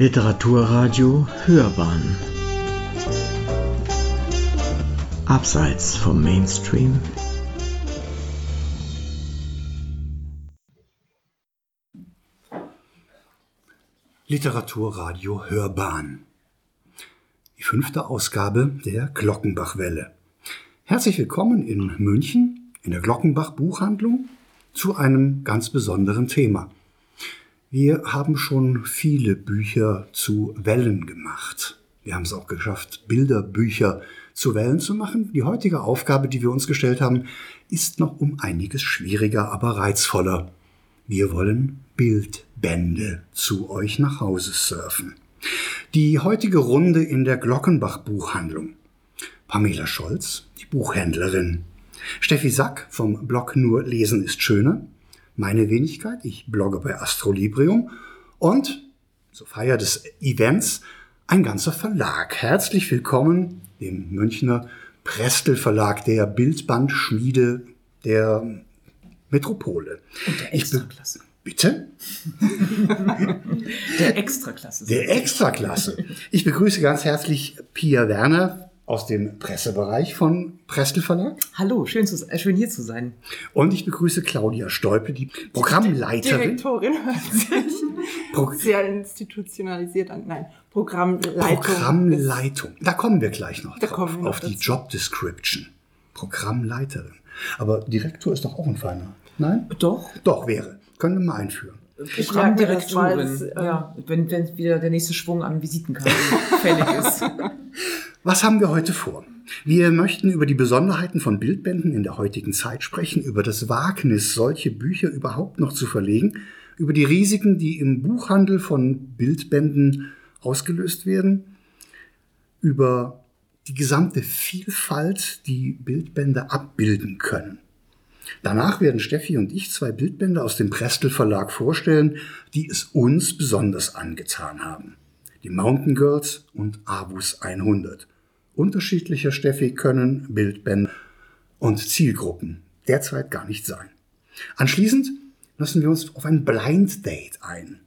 Literaturradio Hörbahn Abseits vom Mainstream Literaturradio Hörbahn Die fünfte Ausgabe der Glockenbachwelle. Herzlich willkommen in München in der Glockenbach Buchhandlung zu einem ganz besonderen Thema. Wir haben schon viele Bücher zu Wellen gemacht. Wir haben es auch geschafft, Bilderbücher zu Wellen zu machen. Die heutige Aufgabe, die wir uns gestellt haben, ist noch um einiges schwieriger, aber reizvoller. Wir wollen Bildbände zu euch nach Hause surfen. Die heutige Runde in der Glockenbach Buchhandlung. Pamela Scholz, die Buchhändlerin. Steffi Sack vom Blog Nur Lesen ist schöner meine Wenigkeit. Ich blogge bei Astrolibrium und zur Feier des Events ein ganzer Verlag. Herzlich willkommen dem Münchner Prestel Verlag, der Bildbandschmiede der Metropole. Und der Extraklasse. Bitte? der Extraklasse. Der Extraklasse. Ich begrüße ganz herzlich Pia Werner aus dem Pressebereich von Prestel Verlag. Hallo, schön, zu, äh, schön hier zu sein. Und ich begrüße Claudia Stolpe, die Programmleiterin. Direktorin hört sich Pro sehr institutionalisiert an. Nein, Programmleitung. Programmleitung. Da kommen wir gleich noch da drauf, noch auf die Job Description. Programmleiterin. Aber Direktor ist doch auch ein feiner. Nein? Doch. Doch, wäre. Können wir mal einführen. Programmdirektorin. Ja, wenn, wenn wieder der nächste Schwung an Visitenkarten fällig ist. Was haben wir heute vor? Wir möchten über die Besonderheiten von Bildbänden in der heutigen Zeit sprechen, über das Wagnis, solche Bücher überhaupt noch zu verlegen, über die Risiken, die im Buchhandel von Bildbänden ausgelöst werden, über die gesamte Vielfalt, die Bildbände abbilden können. Danach werden Steffi und ich zwei Bildbände aus dem Prestel Verlag vorstellen, die es uns besonders angetan haben. Die Mountain Girls und Avus 100 unterschiedlicher Steffi können Bildbände und Zielgruppen derzeit gar nicht sein. Anschließend lassen wir uns auf ein Blind Date ein.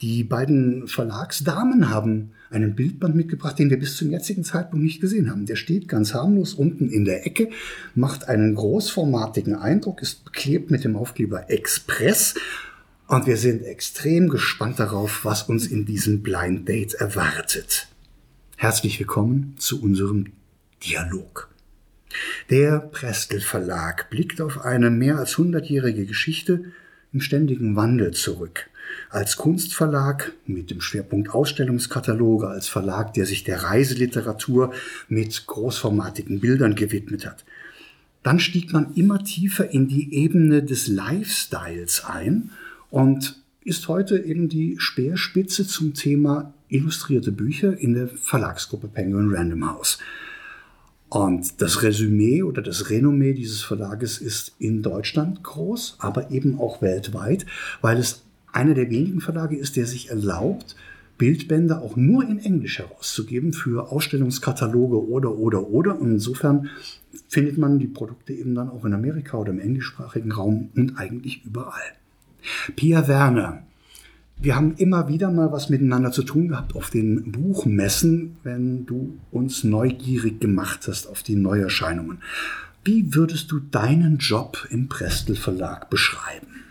Die beiden Verlagsdamen haben einen Bildband mitgebracht, den wir bis zum jetzigen Zeitpunkt nicht gesehen haben. Der steht ganz harmlos unten in der Ecke, macht einen großformatigen Eindruck, ist beklebt mit dem Aufkleber Express und wir sind extrem gespannt darauf, was uns in diesem Blind Date erwartet. Herzlich willkommen zu unserem Dialog. Der Prestel Verlag blickt auf eine mehr als hundertjährige Geschichte im ständigen Wandel zurück. Als Kunstverlag mit dem Schwerpunkt Ausstellungskataloge, als Verlag, der sich der Reiseliteratur mit großformatigen Bildern gewidmet hat. Dann stieg man immer tiefer in die Ebene des Lifestyles ein und ist heute eben die Speerspitze zum Thema illustrierte Bücher in der Verlagsgruppe Penguin Random House. Und das Resümee oder das Renommee dieses Verlages ist in Deutschland groß, aber eben auch weltweit, weil es einer der wenigen Verlage ist, der sich erlaubt, Bildbände auch nur in Englisch herauszugeben für Ausstellungskataloge oder, oder, oder. Und insofern findet man die Produkte eben dann auch in Amerika oder im englischsprachigen Raum und eigentlich überall. Pia Werner. Wir haben immer wieder mal was miteinander zu tun gehabt auf den Buchmessen, wenn du uns neugierig gemacht hast auf die Neuerscheinungen. Wie würdest du deinen Job im Prestel Verlag beschreiben?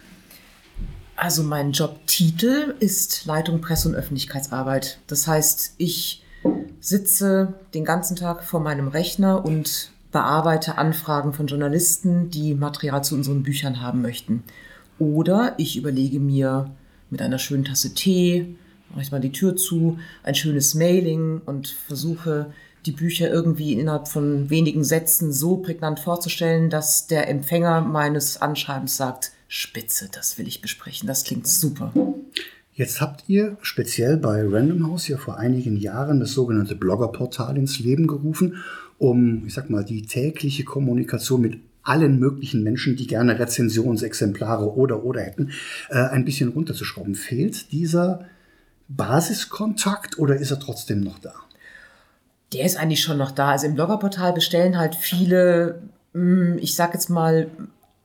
Also mein Jobtitel ist Leitung Presse- und Öffentlichkeitsarbeit. Das heißt, ich sitze den ganzen Tag vor meinem Rechner und bearbeite Anfragen von Journalisten, die Material zu unseren Büchern haben möchten. Oder ich überlege mir mit einer schönen Tasse Tee, mache ich mal die Tür zu, ein schönes Mailing und versuche die Bücher irgendwie innerhalb von wenigen Sätzen so prägnant vorzustellen, dass der Empfänger meines Anschreibens sagt, Spitze, das will ich besprechen, das klingt super. Jetzt habt ihr speziell bei Random House ja vor einigen Jahren das sogenannte Bloggerportal ins Leben gerufen, um, ich sag mal, die tägliche Kommunikation mit allen möglichen Menschen, die gerne Rezensionsexemplare oder oder hätten, äh, ein bisschen runterzuschrauben. Fehlt dieser Basiskontakt oder ist er trotzdem noch da? Der ist eigentlich schon noch da. Also im Bloggerportal bestellen halt viele, hm, ich sag jetzt mal,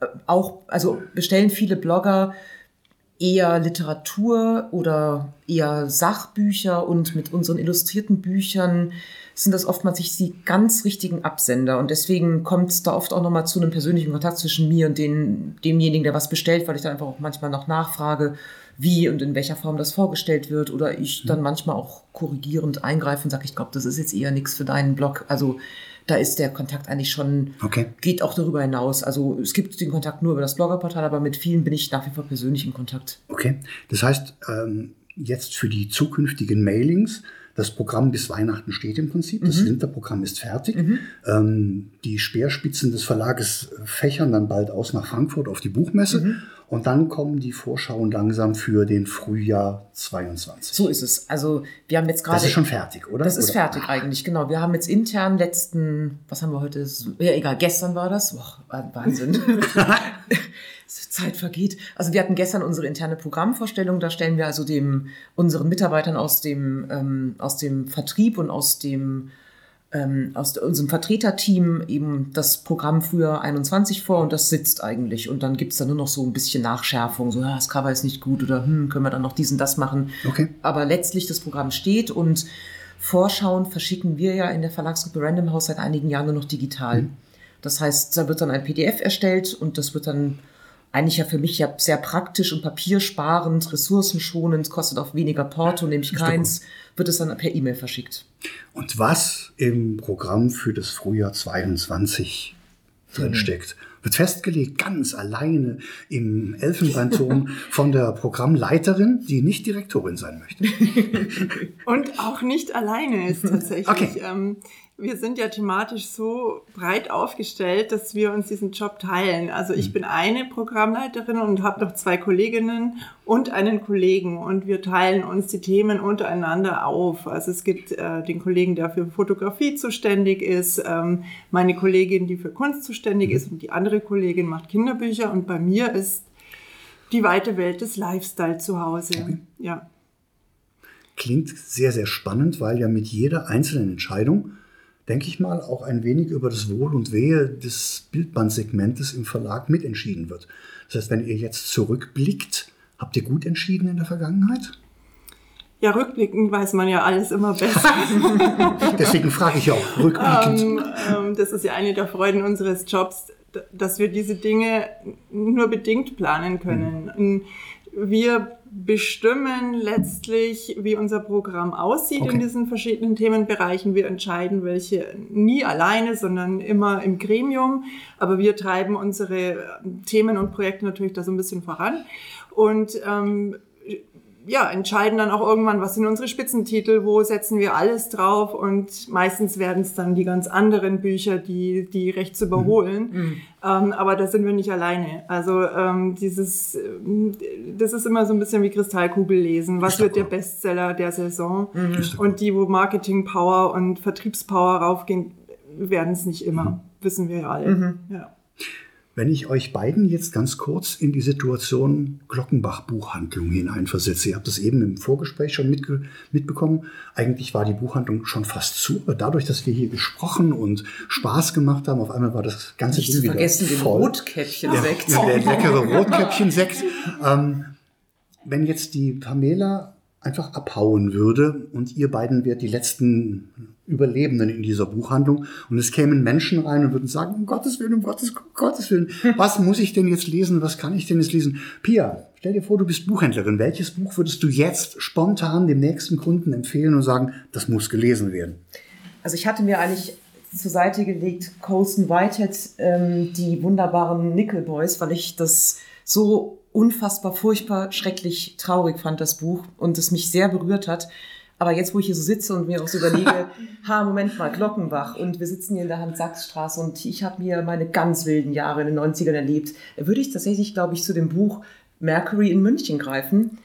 äh, auch, also bestellen viele Blogger eher Literatur oder eher Sachbücher und mit unseren illustrierten Büchern sind das oftmals nicht die ganz richtigen Absender. Und deswegen kommt es da oft auch nochmal zu einem persönlichen Kontakt zwischen mir und den, demjenigen, der was bestellt, weil ich dann einfach auch manchmal noch nachfrage, wie und in welcher Form das vorgestellt wird. Oder ich dann manchmal auch korrigierend eingreife und sage, ich glaube, das ist jetzt eher nichts für deinen Blog. Also da ist der Kontakt eigentlich schon, Okay. geht auch darüber hinaus. Also es gibt den Kontakt nur über das Bloggerportal, aber mit vielen bin ich nach wie vor persönlich in Kontakt. Okay. Das heißt, ähm, jetzt für die zukünftigen Mailings, das Programm bis Weihnachten steht im Prinzip. Das Winterprogramm ist fertig. Ähm, die Speerspitzen des Verlages fächern dann bald aus nach Frankfurt auf die Buchmesse. Und dann kommen die Vorschauen langsam für den Frühjahr 22. So ist es. Also wir haben jetzt gerade. das ist schon fertig, oder? Das ist oder? fertig eigentlich, genau. Wir haben jetzt intern letzten, was haben wir heute? Ja, egal, gestern war das. Boah, Wahnsinn. Zeit vergeht. Also wir hatten gestern unsere interne Programmvorstellung. Da stellen wir also dem, unseren Mitarbeitern aus dem, ähm, aus dem Vertrieb und aus dem ähm, aus unserem Vertreterteam eben das Programm Frühjahr 21 vor und das sitzt eigentlich. Und dann gibt es da nur noch so ein bisschen Nachschärfung, so, ja, das Cover ist nicht gut oder hm, können wir dann noch diesen, das machen. Okay. Aber letztlich das Programm steht und Vorschauen verschicken wir ja in der Verlagsgruppe Random House seit einigen Jahren nur noch digital. Das heißt, da wird dann ein PDF erstellt und das wird dann eigentlich ja für mich ja sehr praktisch und papiersparend, ressourcenschonend, kostet auch weniger Porto, nämlich keins, wird es dann per E-Mail verschickt. Und was im Programm für das Frühjahr 22 drin steckt, wird festgelegt ganz alleine im Elfenbeinturm von der Programmleiterin, die nicht Direktorin sein möchte. Und auch nicht alleine ist tatsächlich. Okay. Ähm, wir sind ja thematisch so breit aufgestellt, dass wir uns diesen Job teilen. Also ich bin eine Programmleiterin und habe noch zwei Kolleginnen und einen Kollegen und wir teilen uns die Themen untereinander auf. Also es gibt äh, den Kollegen, der für Fotografie zuständig ist, ähm, meine Kollegin, die für Kunst zuständig ist und die andere Kollegin macht Kinderbücher und bei mir ist die weite Welt des Lifestyle zu Hause. Ja. Klingt sehr, sehr spannend, weil ja mit jeder einzelnen Entscheidung, denke ich mal, auch ein wenig über das Wohl und Wehe des Bildbandsegmentes im Verlag mitentschieden wird. Das heißt, wenn ihr jetzt zurückblickt, habt ihr gut entschieden in der Vergangenheit? Ja, rückblickend weiß man ja alles immer besser. Deswegen frage ich ja auch rückblickend. ähm, ähm, das ist ja eine der Freuden unseres Jobs, dass wir diese Dinge nur bedingt planen können. Wir bestimmen letztlich, wie unser Programm aussieht Okay. in diesen verschiedenen Themenbereichen. Wir entscheiden welche nie alleine, sondern immer im Gremium. Aber wir treiben unsere Themen und Projekte natürlich da so ein bisschen voran. Und ähm, ja, entscheiden dann auch irgendwann, was sind unsere Spitzentitel, wo setzen wir alles drauf und meistens werden es dann die ganz anderen Bücher, die, die recht zu überholen. Ähm, aber da sind wir nicht alleine. Also ähm, dieses, ähm, das ist immer so ein bisschen wie Kristallkugel lesen. Was wird der. Bestseller der Saison? Cool. Und die, wo Marketing Power und Vertriebspower raufgehen, werden es nicht immer. Wissen wir ja alle. Ja. Wenn ich euch beiden jetzt ganz kurz in die Situation Glockenbach Buchhandlung hineinversetze, ihr habt das eben im Vorgespräch schon mitge mitbekommen, eigentlich war die Buchhandlung schon fast zu, aber dadurch, dass wir hier gesprochen und Spaß gemacht haben, auf einmal war das ganze Nicht Ding wieder vergessen den voll. Rotkäppchen-Sekt. Ja, der leckere Rotkäppchen-Sekt. Ähm, wenn jetzt die Pamela einfach abhauen würde und ihr beiden wärt die letzten Überlebenden in dieser Buchhandlung und es kämen Menschen rein und würden sagen, um Gottes Willen, um Gottes, um Gottes Willen, was muss ich denn jetzt lesen, was kann ich denn jetzt lesen? Pia, stell dir vor, du bist Buchhändlerin. Welches Buch würdest du jetzt spontan dem nächsten Kunden empfehlen und sagen, das muss gelesen werden? Also ich hatte mir eigentlich zur Seite gelegt Colson Whitehead, ähm, die wunderbaren Nickel Boys, weil ich das so unfassbar furchtbar schrecklich traurig fand, das Buch, und es mich sehr berührt hat. Aber jetzt, wo ich hier so sitze und mir auch so überlege, ha, Moment mal, Glockenbach und wir sitzen hier in der Hans-Sachs-Straße und ich habe mir meine ganz wilden Jahre in den 90ern erlebt, würde ich tatsächlich, glaube ich, zu dem Buch Mercury in München greifen.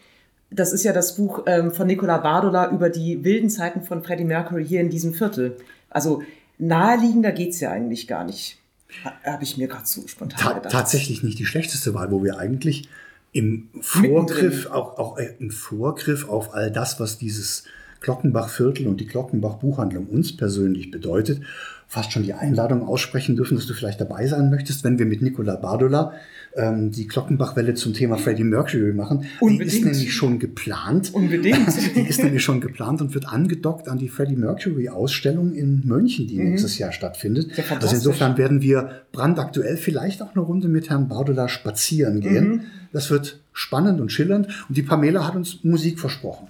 Das ist ja das Buch ähm, von Nicola Bardola über die wilden Zeiten von Freddie Mercury hier in diesem Viertel. Also naheliegender geht's ja eigentlich gar nicht. Ha- Habe ich mir gerade so spontan Ta gedacht. tatsächlich nicht die schlechteste Wahl, wo wir eigentlich im. Vorgriff, auch, auch äh, im Vorgriff auf all das, was dieses Glockenbach-Viertel und die Glockenbach-Buchhandlung uns persönlich bedeutet, fast schon die Einladung aussprechen dürfen, dass du vielleicht dabei sein möchtest, wenn wir mit Nicola Bardola ähm, die Glockenbach-Welle zum Thema Freddie Mercury machen. Unbedingt. Die ist nämlich schon geplant. Unbedingt. die ist nämlich schon geplant und wird angedockt an die Freddie Mercury-Ausstellung in München, die nächstes Jahr stattfindet. Also insofern werden wir brandaktuell vielleicht auch eine Runde mit Herrn Bardola spazieren gehen. Das wird spannend und schillernd. Und die Pamela hat uns Musik versprochen.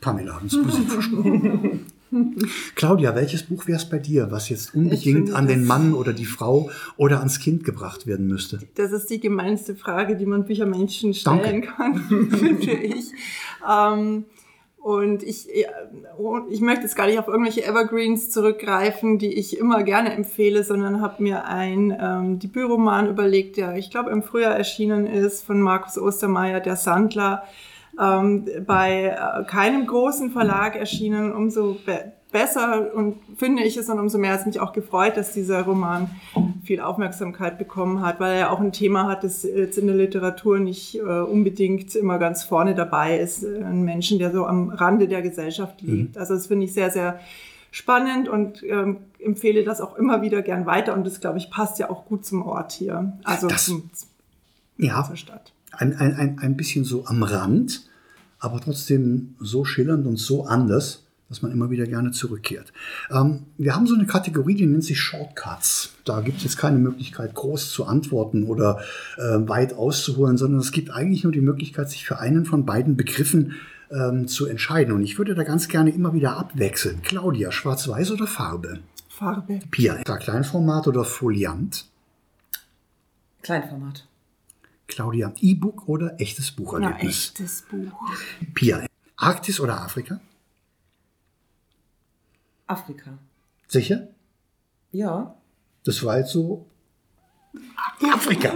Pamela uns Musik versprochen. Claudia, welches Buch wäre es bei dir, was jetzt unbedingt an den Mann oder die Frau oder ans Kind gebracht werden müsste? Das ist die gemeinste Frage, die man Büchermenschen Danke. stellen kann, finde ich. Ähm, und ich, ich möchte jetzt gar nicht auf irgendwelche Evergreens zurückgreifen, die ich immer gerne empfehle, sondern habe mir ein ähm, Debütroman überlegt, der ich glaube im Frühjahr erschienen ist, von Markus Ostermeier, Der Sandler, ähm, bei äh, keinem großen Verlag erschienen, umso be besser und finde ich es und umso mehr hat es mich auch gefreut, dass dieser Roman viel Aufmerksamkeit bekommen hat, weil er auch ein Thema hat, das jetzt in der Literatur nicht äh, unbedingt immer ganz vorne dabei ist. Ein Menschen, der so am Rande der Gesellschaft lebt. Also das finde ich sehr, sehr spannend und ähm, empfehle das auch immer wieder gern weiter und das, glaube ich, passt ja auch gut zum Ort hier, also Das- zum, Ja, zur Stadt. ein, ein, ein, ein bisschen so am Rand, aber trotzdem so schillernd und so anders, dass man immer wieder gerne zurückkehrt. Ähm, wir haben so eine Kategorie, die nennt sich Shortcuts. Da gibt es jetzt keine Möglichkeit, groß zu antworten oder äh, weit auszuholen, sondern es gibt eigentlich nur die Möglichkeit, sich für einen von beiden Begriffen ähm, zu entscheiden. Und ich würde da ganz gerne immer wieder abwechseln. Claudia, schwarz-weiß oder Farbe? Farbe. Pia, Kleinformat oder Foliant? Kleinformat. Claudia, E-Book oder echtes Na, Bucherlebnis? echtes Buch. Pia, Arktis oder Afrika? Afrika. Sicher? Ja. Das war jetzt so. Afrika.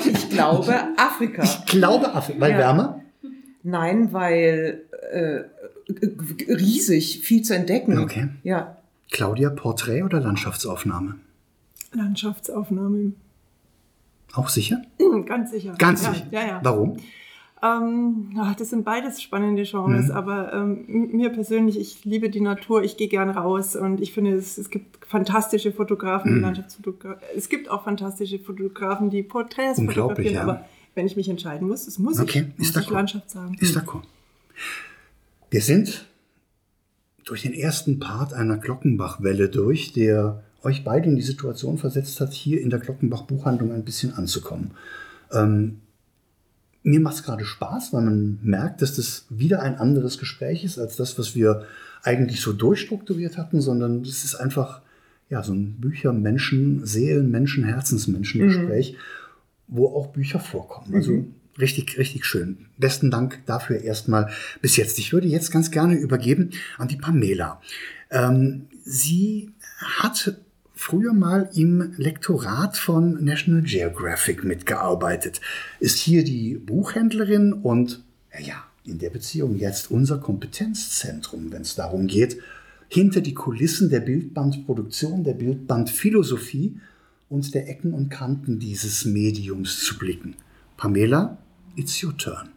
Ich glaube Afrika. Ich glaube Afrika. Weil Ja. wärmer? Nein, weil äh, riesig, viel zu entdecken. Okay. Ja. Claudia, Porträt oder Landschaftsaufnahme? Landschaftsaufnahme. Auch sicher? Hm, Ganz sicher. Ganz ja, sicher. Ja, ja. Warum? Ähm, ach, das sind beides spannende Genres, Mhm. aber ähm, mir persönlich, ich liebe die Natur, ich gehe gern raus und ich finde, es, es gibt fantastische Fotografen, Mhm. die Landschaftsfotografen. Es gibt auch fantastische Fotografen, die Porträts Unglaublich, fotografieren, ja. aber wenn ich mich entscheiden muss, das muss Okay, ich, muss ist ich. Landschaft sagen. Ist d'accord. Wir sind durch den ersten Part einer Glockenbach-Welle durch, der euch beide in die Situation versetzt hat, hier in der Glockenbach-Buchhandlung ein bisschen anzukommen. Ähm, mir macht es gerade Spaß, weil man merkt, dass das wieder ein anderes Gespräch ist als das, was wir eigentlich so durchstrukturiert hatten, sondern es ist einfach ja, so ein Bücher-, Menschen-, Seelen-, Menschen-, Herzensmenschen-Gespräch, wo auch Bücher vorkommen. Also richtig, richtig schön. Besten Dank dafür erstmal bis jetzt. Ich würde jetzt ganz gerne übergeben an die Pamela. Ähm, sie hat früher mal im Lektorat von National Geographic mitgearbeitet, ist hier die Buchhändlerin und ja, in der Beziehung jetzt unser Kompetenzzentrum, wenn es darum geht, hinter die Kulissen der Bildbandproduktion, der Bildbandphilosophie und der Ecken und Kanten dieses Mediums zu blicken. Pamela, it's your turn.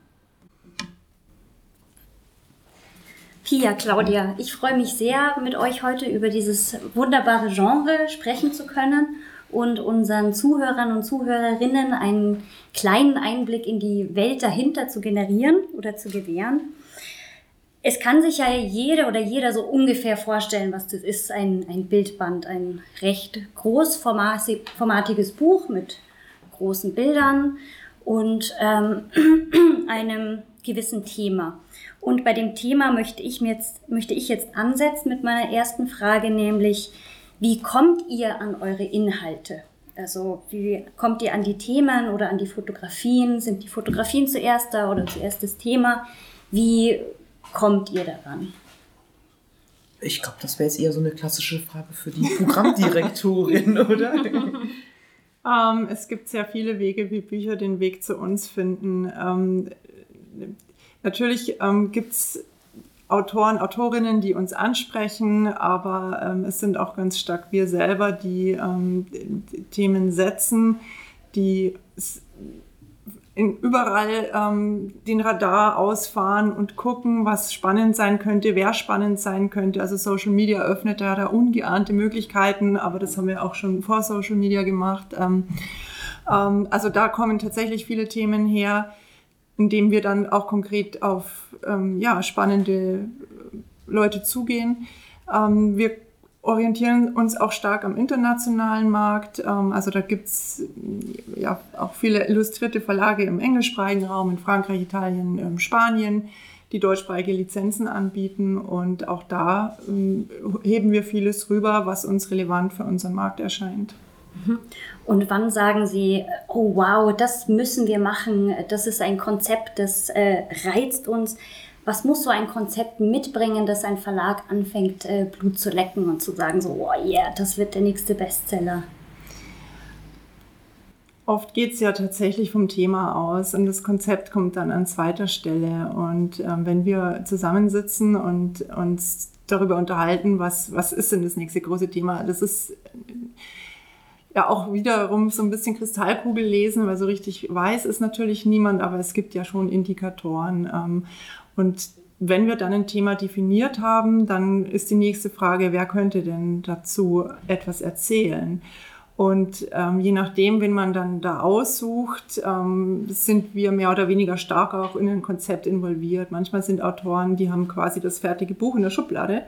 Pia, Claudia, ich freue mich sehr, mit euch heute über dieses wunderbare Genre sprechen zu können und unseren Zuhörern und Zuhörerinnen einen kleinen Einblick in die Welt dahinter zu generieren oder zu gewähren. Es kann sich ja jede oder jeder so ungefähr vorstellen, was das ist, ein, ein Bildband, ein recht großformatiges Buch mit großen Bildern und ähm, einem gewissen Thema. Und bei dem Thema möchte ich, mir jetzt, möchte ich jetzt ansetzen mit meiner ersten Frage, nämlich, wie kommt ihr an eure Inhalte? Also wie kommt ihr an die Themen oder an die Fotografien? Sind die Fotografien zuerst da oder zuerst das Thema? Wie kommt ihr daran? Ich glaube, das wäre jetzt eher so eine klassische Frage für die Programmdirektorin, oder? Ähm, es gibt sehr viele Wege, wie Bücher den Weg zu uns finden. Ähm, natürlich ähm, gibt es Autoren, Autorinnen, die uns ansprechen, aber ähm, es sind auch ganz stark wir selber, die ähm, Themen setzen, die in überall ähm, den Radar ausfahren und gucken, was spannend sein könnte, wer spannend sein könnte. Also Social Media öffnet da, da ungeahnte Möglichkeiten, aber das haben wir auch schon vor Social Media gemacht. Ähm, ähm, also da kommen tatsächlich viele Themen her, indem wir dann auch konkret auf ähm, ja, spannende Leute zugehen. Ähm, wir orientieren uns auch stark am internationalen Markt. Ähm, also da gibt es ja auch viele illustrierte Verlage im englischsprachigen Raum, in Frankreich, Italien, ähm, Spanien, die deutschsprachige Lizenzen anbieten. Und auch da ähm, heben wir vieles rüber, was uns relevant für unseren Markt erscheint. Und wann sagen Sie, oh wow, das müssen wir machen, das ist ein Konzept, das äh, reizt uns was muss so ein Konzept mitbringen, dass ein Verlag anfängt, äh, Blut zu lecken und zu sagen, so, oh yeah, das wird der nächste Bestseller? Oft geht es ja tatsächlich vom Thema aus und das Konzept kommt dann an zweiter Stelle. Und ähm, wenn wir zusammensitzen und uns darüber unterhalten, was, was ist denn das nächste große Thema, das ist ja auch wiederum so ein bisschen Kristallkugel lesen, weil so richtig weiß ist natürlich niemand, aber es gibt ja schon Indikatoren. Ähm, und wenn wir dann ein Thema definiert haben, dann ist die nächste Frage, wer könnte denn dazu etwas erzählen? Und ähm, je nachdem, wen man dann da aussucht, ähm, sind wir mehr oder weniger stark auch in ein Konzept involviert. Manchmal sind Autoren, die haben quasi das fertige Buch in der Schublade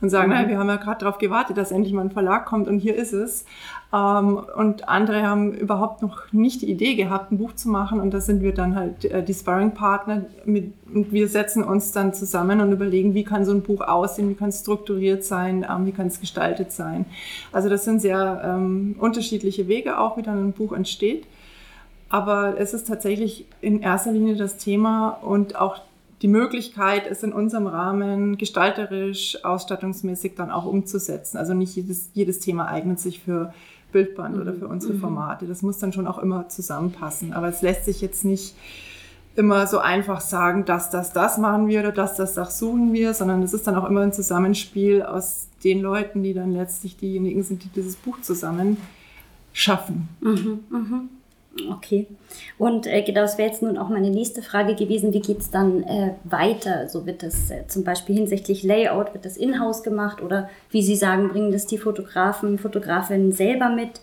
und sagen, mhm. naja, wir haben ja gerade darauf gewartet, dass endlich mal ein Verlag kommt und hier ist es. Ähm, und andere haben überhaupt noch nicht die Idee gehabt, ein Buch zu machen und da sind wir dann halt äh, die Sparring-Partner und wir setzen uns dann zusammen und überlegen, wie kann so ein Buch aussehen, wie kann es strukturiert sein, ähm, wie kann es gestaltet sein. Also das sind sehr ähm, unterschiedliche Wege auch, wie dann ein Buch entsteht. Aber es ist tatsächlich in erster Linie das Thema und auch die Möglichkeit, es in unserem Rahmen gestalterisch, ausstattungsmäßig dann auch umzusetzen. Also nicht jedes, jedes Thema eignet sich für Bildband oder für unsere mhm. Formate. Das muss dann schon auch immer zusammenpassen. Aber es lässt sich jetzt nicht immer so einfach sagen, dass das, das machen wir oder dass das, das suchen wir, sondern es ist dann auch immer ein Zusammenspiel aus den Leuten, die dann letztlich diejenigen sind, die dieses Buch zusammen schaffen. Mhm, mhm. Okay. Und äh, genau, das wäre jetzt nun auch meine nächste Frage gewesen. Wie geht es dann äh, weiter? So wird das äh, zum Beispiel hinsichtlich Layout, wird das in-house gemacht oder wie Sie sagen, bringen das die Fotografen, Fotografinnen selber mit?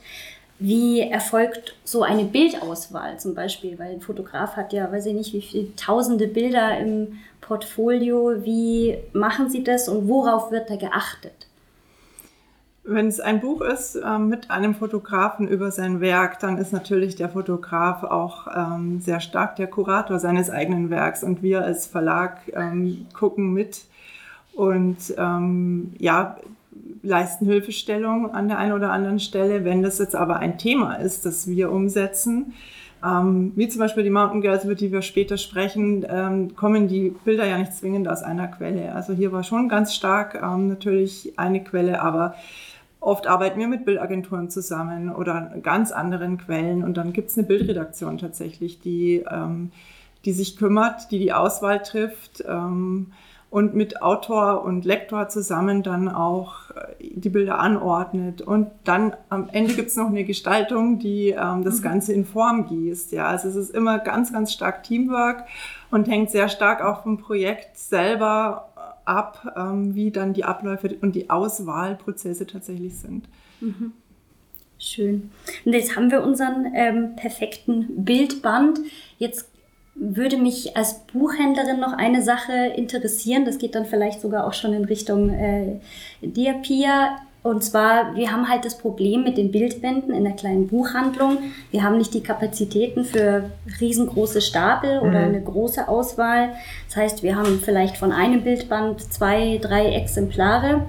Wie erfolgt so eine Bildauswahl zum Beispiel? Weil ein Fotograf hat ja, weiß ich nicht, wie viele tausende Bilder im Portfolio. Wie machen Sie das und worauf wird da geachtet? Wenn es ein Buch ist äh, mit einem Fotografen über sein Werk, dann ist natürlich der Fotograf auch ähm, sehr stark der Kurator seines eigenen Werks und wir als Verlag ähm, gucken mit und ähm, ja, leisten Hilfestellung an der einen oder anderen Stelle. Wenn das jetzt aber ein Thema ist, das wir umsetzen, ähm, wie zum Beispiel die Mountain Girls, über die wir später sprechen, ähm, kommen die Bilder ja nicht zwingend aus einer Quelle. Also hier war schon ganz stark ähm, natürlich eine Quelle, aber Oft arbeiten wir mit Bildagenturen zusammen oder ganz anderen Quellen und dann gibt es eine Bildredaktion tatsächlich, die, ähm, die sich kümmert, die die Auswahl trifft ähm, und mit Autor und Lektor zusammen dann auch äh, die Bilder anordnet. Und dann am Ende gibt es noch eine Gestaltung, die ähm, das mhm. Ganze in Form gießt. Ja, also es ist immer ganz, ganz stark Teamwork und hängt sehr stark auch vom Projekt selber ab, ähm, wie dann die Abläufe und die Auswahlprozesse tatsächlich sind. Mhm. Schön. Und jetzt haben wir unseren ähm, perfekten Bildband. Jetzt würde mich als Buchhändlerin noch eine Sache interessieren. Das geht dann vielleicht sogar auch schon in Richtung äh, dir, Pia. Und zwar, wir haben halt das Problem mit den Bildbänden in der kleinen Buchhandlung. Wir haben nicht die Kapazitäten für riesengroße Stapel oder mhm. eine große Auswahl. Das heißt, wir haben vielleicht von einem Bildband zwei, drei Exemplare.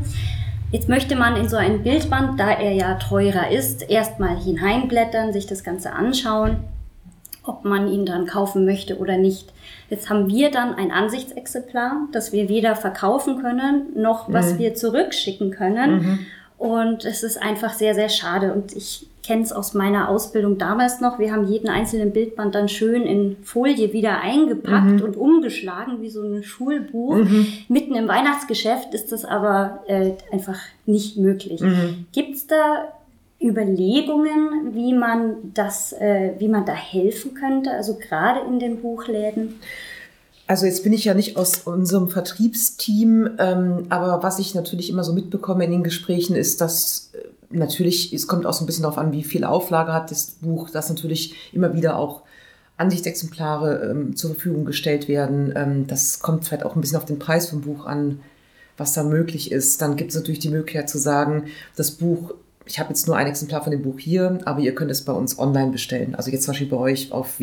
Jetzt möchte man in so ein Bildband, da er ja teurer ist, erstmal hineinblättern, sich das Ganze anschauen, ob man ihn dann kaufen möchte oder nicht. Jetzt haben wir dann ein Ansichtsexemplar, das wir weder verkaufen können, noch was mhm. wir zurückschicken können. Mhm. Und es ist einfach sehr, sehr schade. Und ich kenne es aus meiner Ausbildung damals noch. Wir haben jeden einzelnen Bildband dann schön in Folie wieder eingepackt mhm. und umgeschlagen, wie so ein Schulbuch. Mhm. Mitten im Weihnachtsgeschäft ist das aber äh, einfach nicht möglich. Mhm. Gibt es da Überlegungen, wie man das, äh, wie man da helfen könnte, also gerade in den Buchläden? Also jetzt bin ich ja nicht aus unserem Vertriebsteam, ähm, aber was ich natürlich immer so mitbekomme in den Gesprächen ist, dass äh, natürlich, es kommt auch so ein bisschen darauf an, wie viel Auflage hat das Buch, dass natürlich immer wieder auch Ansichtsexemplare ähm, zur Verfügung gestellt werden. Ähm, das kommt vielleicht auch ein bisschen auf den Preis vom Buch an, was da möglich ist. Dann gibt es natürlich die Möglichkeit zu sagen, das Buch, ich habe jetzt nur ein Exemplar von dem Buch hier, aber ihr könnt es bei uns online bestellen. Also jetzt zum Beispiel bei euch auf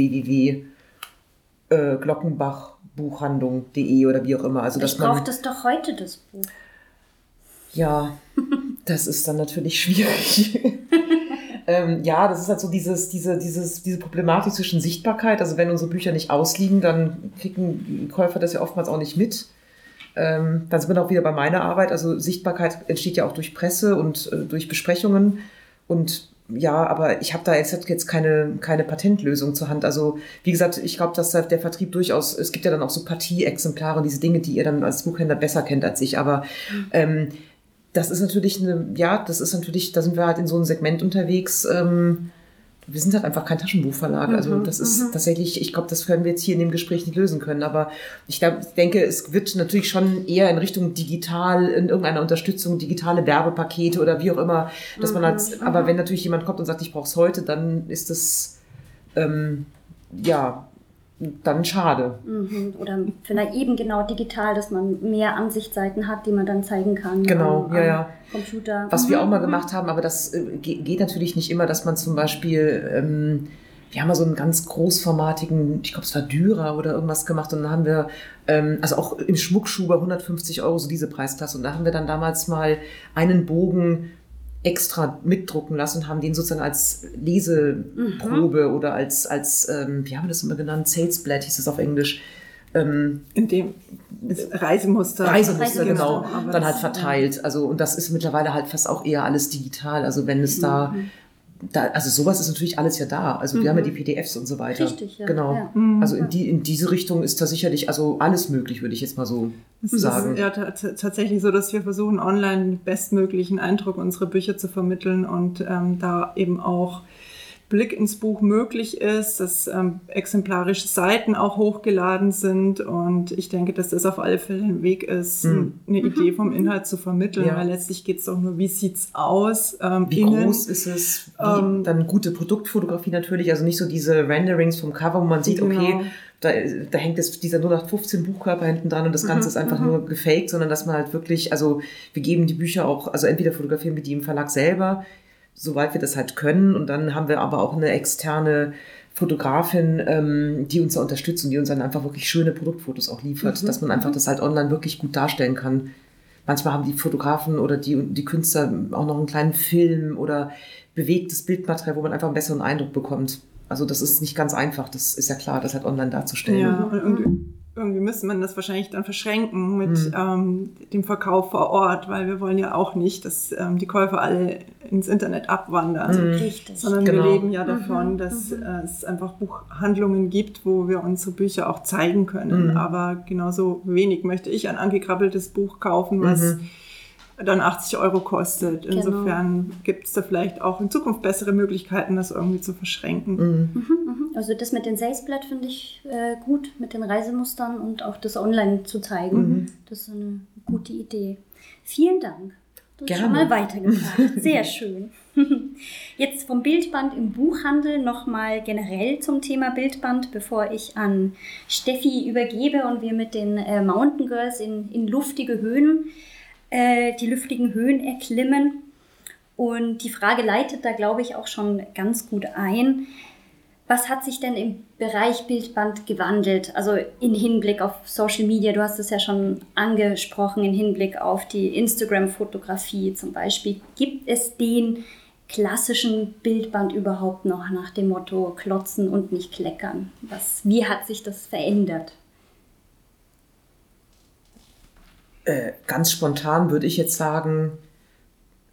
www.glockenbachbuchhandlung.de oder wie auch immer. Also, ich brauche das doch heute, das Buch. Ja, das ist dann natürlich schwierig. ähm, ja, das ist halt so dieses, diese, dieses, diese Problematik zwischen Sichtbarkeit. Also wenn unsere Bücher nicht ausliegen, dann kriegen Käufer das ja oftmals auch nicht mit. Ähm, dann sind wir auch wieder bei meiner Arbeit. Also Sichtbarkeit entsteht ja auch durch Presse und äh, durch Besprechungen. Und ja, aber ich habe da jetzt, jetzt keine, keine Patentlösung zur Hand. Also wie gesagt, ich glaube, dass der Vertrieb durchaus, es gibt ja dann auch so Partieexemplare, diese Dinge, die ihr dann als Buchhändler besser kennt als ich. Aber ähm, das ist natürlich eine, ja, das ist natürlich, da sind wir halt in so einem Segment unterwegs. Ähm, wir sind halt einfach kein Taschenbuchverlag. Also mhm, das ist mhm. tatsächlich, ich glaube, das können wir jetzt hier in dem Gespräch nicht lösen können. Aber ich glaub, denke, es wird natürlich schon eher in Richtung digital, in irgendeiner Unterstützung, digitale Werbepakete oder wie auch immer, dass man halt, mhm, aber wenn natürlich jemand kommt und sagt, ich brauche es heute, dann ist das ähm, ja dann schade. Mhm. Oder vielleicht eben genau digital, dass man mehr Ansichtsseiten hat, die man dann zeigen kann. Genau, am, ja, ja. Computer. Was mhm. wir auch mal gemacht haben, aber das äh, geht natürlich nicht immer, dass man zum Beispiel, ähm, wir haben mal so einen ganz großformatigen, ich glaube es war Dürer oder irgendwas gemacht und dann haben wir, ähm, also auch im Schmuckschuber 150 Euro, so diese Preisklasse und da haben wir dann damals mal einen Bogen extra mitdrucken lassen und haben den sozusagen als Leseprobe mhm. oder als, als ähm, wie haben wir das immer genannt, Salesblatt hieß es auf Englisch. Ähm, In dem Reisemuster. Reisemuster, genau. Dann halt verteilt. Also, und das ist mittlerweile halt fast auch eher alles digital. Also, wenn es mhm da, also sowas ist natürlich alles ja da. Also mhm. wir haben ja die PDFs und so weiter. Richtig, ja. Genau. Ja. Mhm. Also in, die, in diese Richtung ist da sicherlich also alles möglich, würde ich jetzt mal so es sagen. ist ja tatsächlich so, dass wir versuchen, online den bestmöglichen Eindruck unserer Bücher zu vermitteln und ähm, da eben auch Blick ins Buch möglich ist, dass ähm, exemplarische Seiten auch hochgeladen sind und ich denke, dass das auf alle Fälle ein Weg ist, mhm. eine Idee vom Inhalt zu vermitteln, ja. weil letztlich geht es doch nur, wie sieht es aus? Ähm, wie innen, groß ist es? Wie, ähm, dann gute Produktfotografie natürlich, also nicht so diese Renderings vom Cover, wo man sieht, genau. okay, da, da hängt jetzt dieser nur nach 15 Buchkörper hinten dran und das Ganze mhm, ist einfach mhm. nur gefaked, sondern dass man halt wirklich, also wir geben die Bücher auch, also entweder fotografieren wir die im Verlag selber, soweit wir das halt können. Und dann haben wir aber auch eine externe Fotografin, ähm, die uns da unterstützt und die uns dann einfach wirklich schöne Produktfotos auch liefert, mhm. dass man einfach mhm. das halt online wirklich gut darstellen kann. Manchmal haben die Fotografen oder die, die Künstler auch noch einen kleinen Film oder bewegtes Bildmaterial, wo man einfach einen besseren Eindruck bekommt. Also das ist nicht ganz einfach, das ist ja klar, das halt online darzustellen. Ja, und irgendwie müsste man das wahrscheinlich dann verschränken mit mhm. ähm, dem Verkauf vor Ort, weil wir wollen ja auch nicht, dass ähm, die Käufer alle ins Internet abwandern, mhm. sondern genau. wir leben ja davon, mhm. dass mhm. äh, es einfach Buchhandlungen gibt, wo wir unsere Bücher auch zeigen können. Mhm. Aber genauso wenig möchte ich ein angekrabbeltes Buch kaufen, was mhm dann 80 Euro kostet. Genau. Insofern genau. gibt es da vielleicht auch in Zukunft bessere Möglichkeiten, das irgendwie zu verschränken. Mhm. Mhm, mhm. also das mit den Salesblatt finde ich äh, gut, mit den Reisemustern und auch das online zu zeigen. Mhm. Das ist eine gute Idee. Vielen Dank. Du hast schon mal weitergebracht. Sehr schön. Jetzt vom Bildband im Buchhandel nochmal generell zum Thema Bildband, bevor ich an Steffi übergebe und wir mit den äh, Mountain Girls in, in luftige Höhen äh, die lüftigen Höhen erklimmen. Und die Frage leitet da, glaube ich, auch schon ganz gut ein. Was hat sich denn im Bereich Bildband gewandelt? Also in Hinblick auf Social Media, du hast es ja schon angesprochen, in Hinblick auf die Instagram-Fotografie zum Beispiel. Gibt es den klassischen Bildband überhaupt noch nach dem Motto klotzen und nicht kleckern? Was, wie hat sich das verändert? Äh, ganz spontan würde ich jetzt sagen,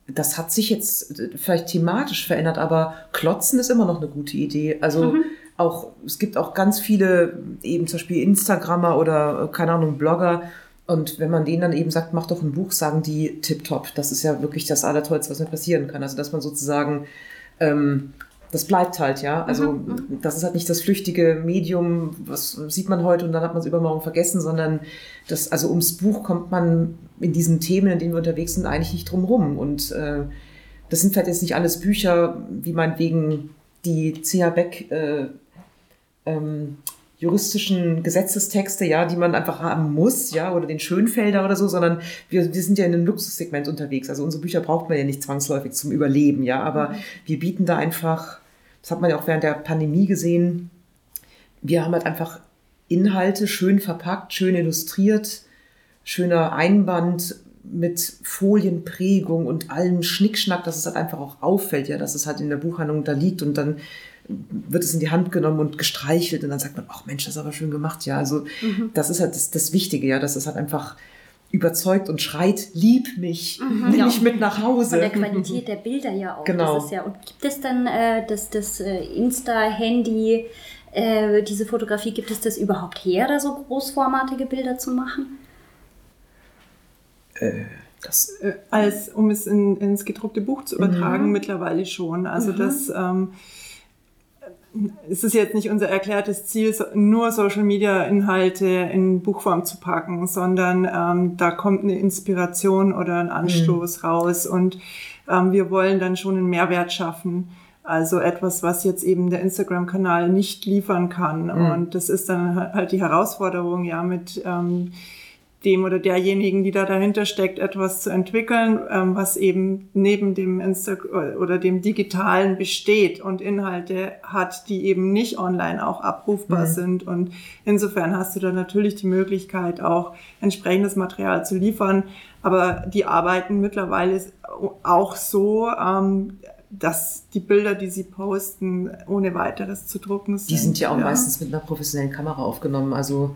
das hat sich jetzt vielleicht thematisch verändert, aber Klotzen ist immer noch eine gute Idee. Also mhm. auch, es gibt auch ganz viele, eben zum Beispiel Instagrammer oder, keine Ahnung, Blogger, Und wenn man denen dann eben sagt, mach doch ein Buch, sagen die tipptopp. Das ist ja wirklich das Allertollste, was mir passieren kann. Also, dass man sozusagen, ähm, das bleibt halt, ja. Also, Mhm, das ist halt nicht das flüchtige Medium, was sieht man heute und dann hat man es übermorgen vergessen, sondern das, also ums Buch kommt man in diesen Themen, in denen wir unterwegs sind, eigentlich nicht drum rum. Und äh, das sind vielleicht jetzt nicht alles Bücher, wie meinetwegen die C.H. Beck äh, ähm, juristischen Gesetzestexte, ja, die man einfach haben muss, ja, oder den Schönfelder oder so, sondern wir, wir sind ja in einem Luxussegment unterwegs. Also unsere Bücher braucht man ja nicht zwangsläufig zum Überleben, ja, aber wir bieten da einfach, das hat man ja auch während der Pandemie gesehen, wir haben halt einfach Inhalte schön verpackt, schön illustriert, schöner Einband mit Folienprägung und allem Schnickschnack, dass es halt einfach auch auffällt, ja, dass es halt in der Buchhandlung da liegt und dann wird es in die Hand genommen und gestreichelt und dann sagt man, ach Mensch, das ist aber schön gemacht, ja. Also das ist halt das, das Wichtige, ja, dass es halt einfach überzeugt und schreit, lieb mich, nimm Ja. mich mit nach Hause. Von der Qualität der Bilder ja auch. Genau. Das ist ja, und gibt es dann äh, das, das äh, Insta-Handy, äh, diese Fotografie, gibt es das überhaupt her, da so großformatige Bilder zu machen? das, Äh, als um es in, ins gedruckte Buch zu übertragen, Mhm. mittlerweile schon. Also das ähm, es ist jetzt nicht unser erklärtes Ziel, nur Social Media Inhalte in Buchform zu packen, sondern ähm, da kommt eine Inspiration oder ein Anstoß raus und ähm, wir wollen dann schon einen Mehrwert schaffen. Also etwas, was jetzt eben der Instagram-Kanal nicht liefern kann. Und das ist dann halt die Herausforderung, ja, mit ähm, dem oder derjenigen, die da dahinter steckt, etwas zu entwickeln, ähm, was eben neben dem Insta oder dem Digitalen besteht und Inhalte hat, die eben nicht online auch abrufbar sind. Und insofern hast du da natürlich die Möglichkeit, auch entsprechendes Material zu liefern. Aber die arbeiten mittlerweile auch so, ähm, dass die Bilder, die sie posten, ohne weiteres zu drucken sind. die sind ja auch meistens mit einer professionellen Kamera aufgenommen. Also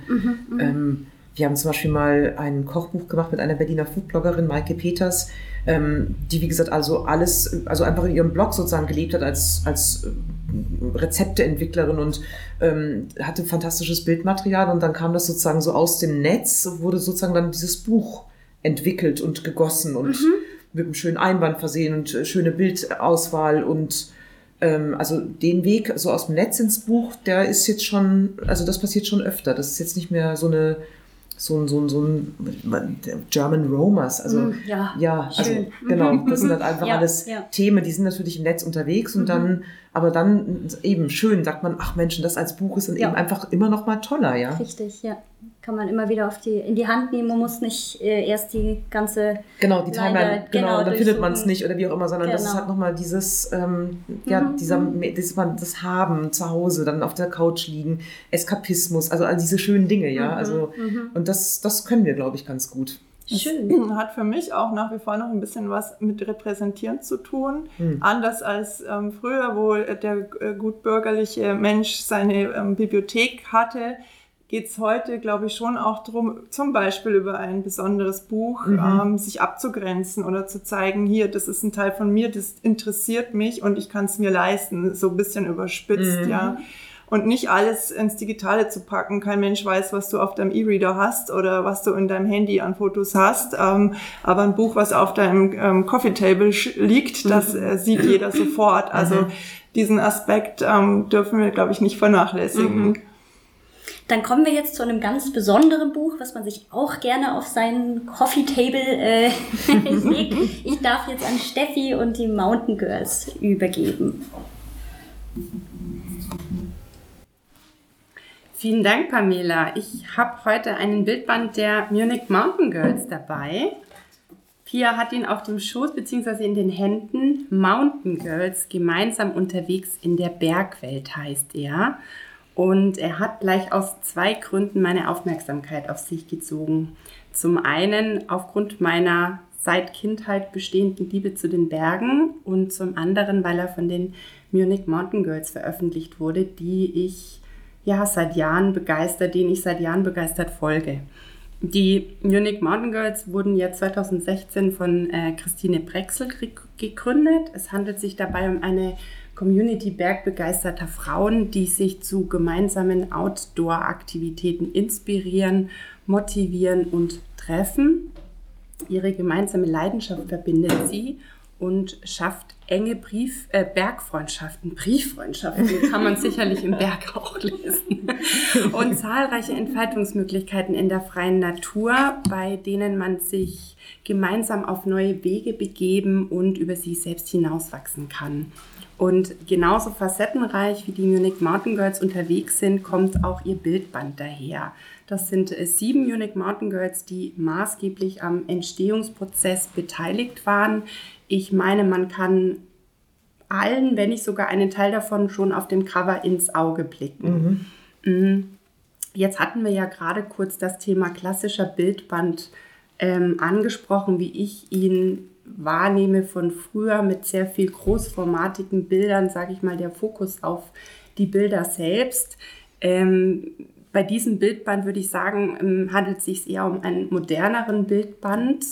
ähm, wir haben zum Beispiel mal ein Kochbuch gemacht mit einer Berliner Foodbloggerin, Maike Peters, ähm, die wie gesagt also alles, also einfach in ihrem Blog sozusagen gelebt hat als, als äh, Rezepteentwicklerin und ähm, hatte fantastisches Bildmaterial und dann kam das sozusagen so aus dem Netz, wurde sozusagen dann dieses Buch entwickelt und gegossen und mit einem schönen Einband versehen und äh, schöne Bildauswahl und ähm, also den Weg so aus dem Netz ins Buch, der ist jetzt schon, also das passiert schon öfter. Das ist jetzt nicht mehr so eine so ein, so ein, so ein German Romers, also Mm, ja, ja, also genau, das sind halt einfach Ja, alles ja. Themen, die sind natürlich im Netz unterwegs und dann, aber dann eben schön, sagt man, ach Menschen, das als Buch ist dann Ja. eben einfach immer noch mal toller, ja. Richtig, ja. Kann man immer wieder auf die, in die Hand nehmen. Man muss nicht äh, erst die ganze Genau, die Timeline, genau, genau, dann findet man es nicht oder wie auch immer, sondern das ist Genau. halt nochmal dieses, ähm, ja, Mhm, dieser, dieses, man- das Haben zu Hause, dann auf der Couch liegen, Eskapismus, also all diese schönen Dinge, ja, Mhm, also, und das, das können wir, glaube ich, ganz gut. Schön. hat für mich auch nach wie vor noch ein bisschen was mit Repräsentieren zu tun. Hm. Anders als ähm, früher, wo der äh, gutbürgerliche Mensch seine ähm, Bibliothek hatte, geht es heute, glaube ich, schon auch darum, zum Beispiel über ein besonderes Buch Mhm. ähm, sich abzugrenzen oder zu zeigen, hier, das ist ein Teil von mir, das interessiert mich und ich kann es mir leisten, so ein bisschen überspitzt, Mhm. ja. Und nicht alles ins Digitale zu packen. Kein Mensch weiß, was du auf deinem E-Reader hast oder was du in deinem Handy an Fotos hast. Ähm, aber ein Buch, was auf deinem ähm, Coffee Table liegt, das äh, sieht jeder sofort. Also diesen Aspekt ähm, dürfen wir, glaube ich, nicht vernachlässigen. Dann kommen wir jetzt zu einem ganz besonderen Buch, was man sich auch gerne auf seinen Coffee Table äh, legt. Ich darf jetzt an Steffi und die Mountain Girls übergeben. Vielen Dank, Pamela. Ich habe heute einen Bildband der Munich Mountain Girls dabei. Pia hat ihn auf dem Schoß bzw. in den Händen. Mountain Girls, gemeinsam unterwegs in der Bergwelt heißt er. Und er hat gleich aus zwei Gründen meine Aufmerksamkeit auf sich gezogen. Zum einen aufgrund meiner seit Kindheit bestehenden Liebe zu den Bergen und zum anderen, weil er von den Munich Mountain Girls veröffentlicht wurde, die ich ja seit Jahren begeistert, denen ich seit Jahren begeistert folge. Die Munich Mountain Girls wurden ja 2016 von äh, Christine Brexel gegründet. Es handelt sich dabei um eine Community bergbegeisterter Frauen, die sich zu gemeinsamen Outdoor-Aktivitäten inspirieren, motivieren und treffen. Ihre gemeinsame Leidenschaft verbindet sie und schafft enge Brief, äh, Bergfreundschaften, Brieffreundschaften, kann man sicherlich im Berg auch lesen. Und zahlreiche Entfaltungsmöglichkeiten in der freien Natur, bei denen man sich gemeinsam auf neue Wege begeben und über sich selbst hinauswachsen kann. Und genauso facettenreich wie die Munich Mountain Girls unterwegs sind, kommt auch ihr Bildband daher. Das sind äh, sieben Munich Mountain Girls, die maßgeblich am Entstehungsprozess beteiligt waren. Ich meine, man kann allen, wenn nicht sogar einen Teil davon, schon auf dem Cover ins Auge blicken. Mhm. mhm. Jetzt hatten wir ja gerade kurz das Thema klassischer Bildband ähm, angesprochen, wie ich ihn wahrnehme von früher mit sehr viel großformatigen Bildern, sage ich mal, der Fokus auf die Bilder selbst. Ähm, bei diesem Bildband würde ich sagen, ähm, handelt es sich eher um einen moderneren Bildband.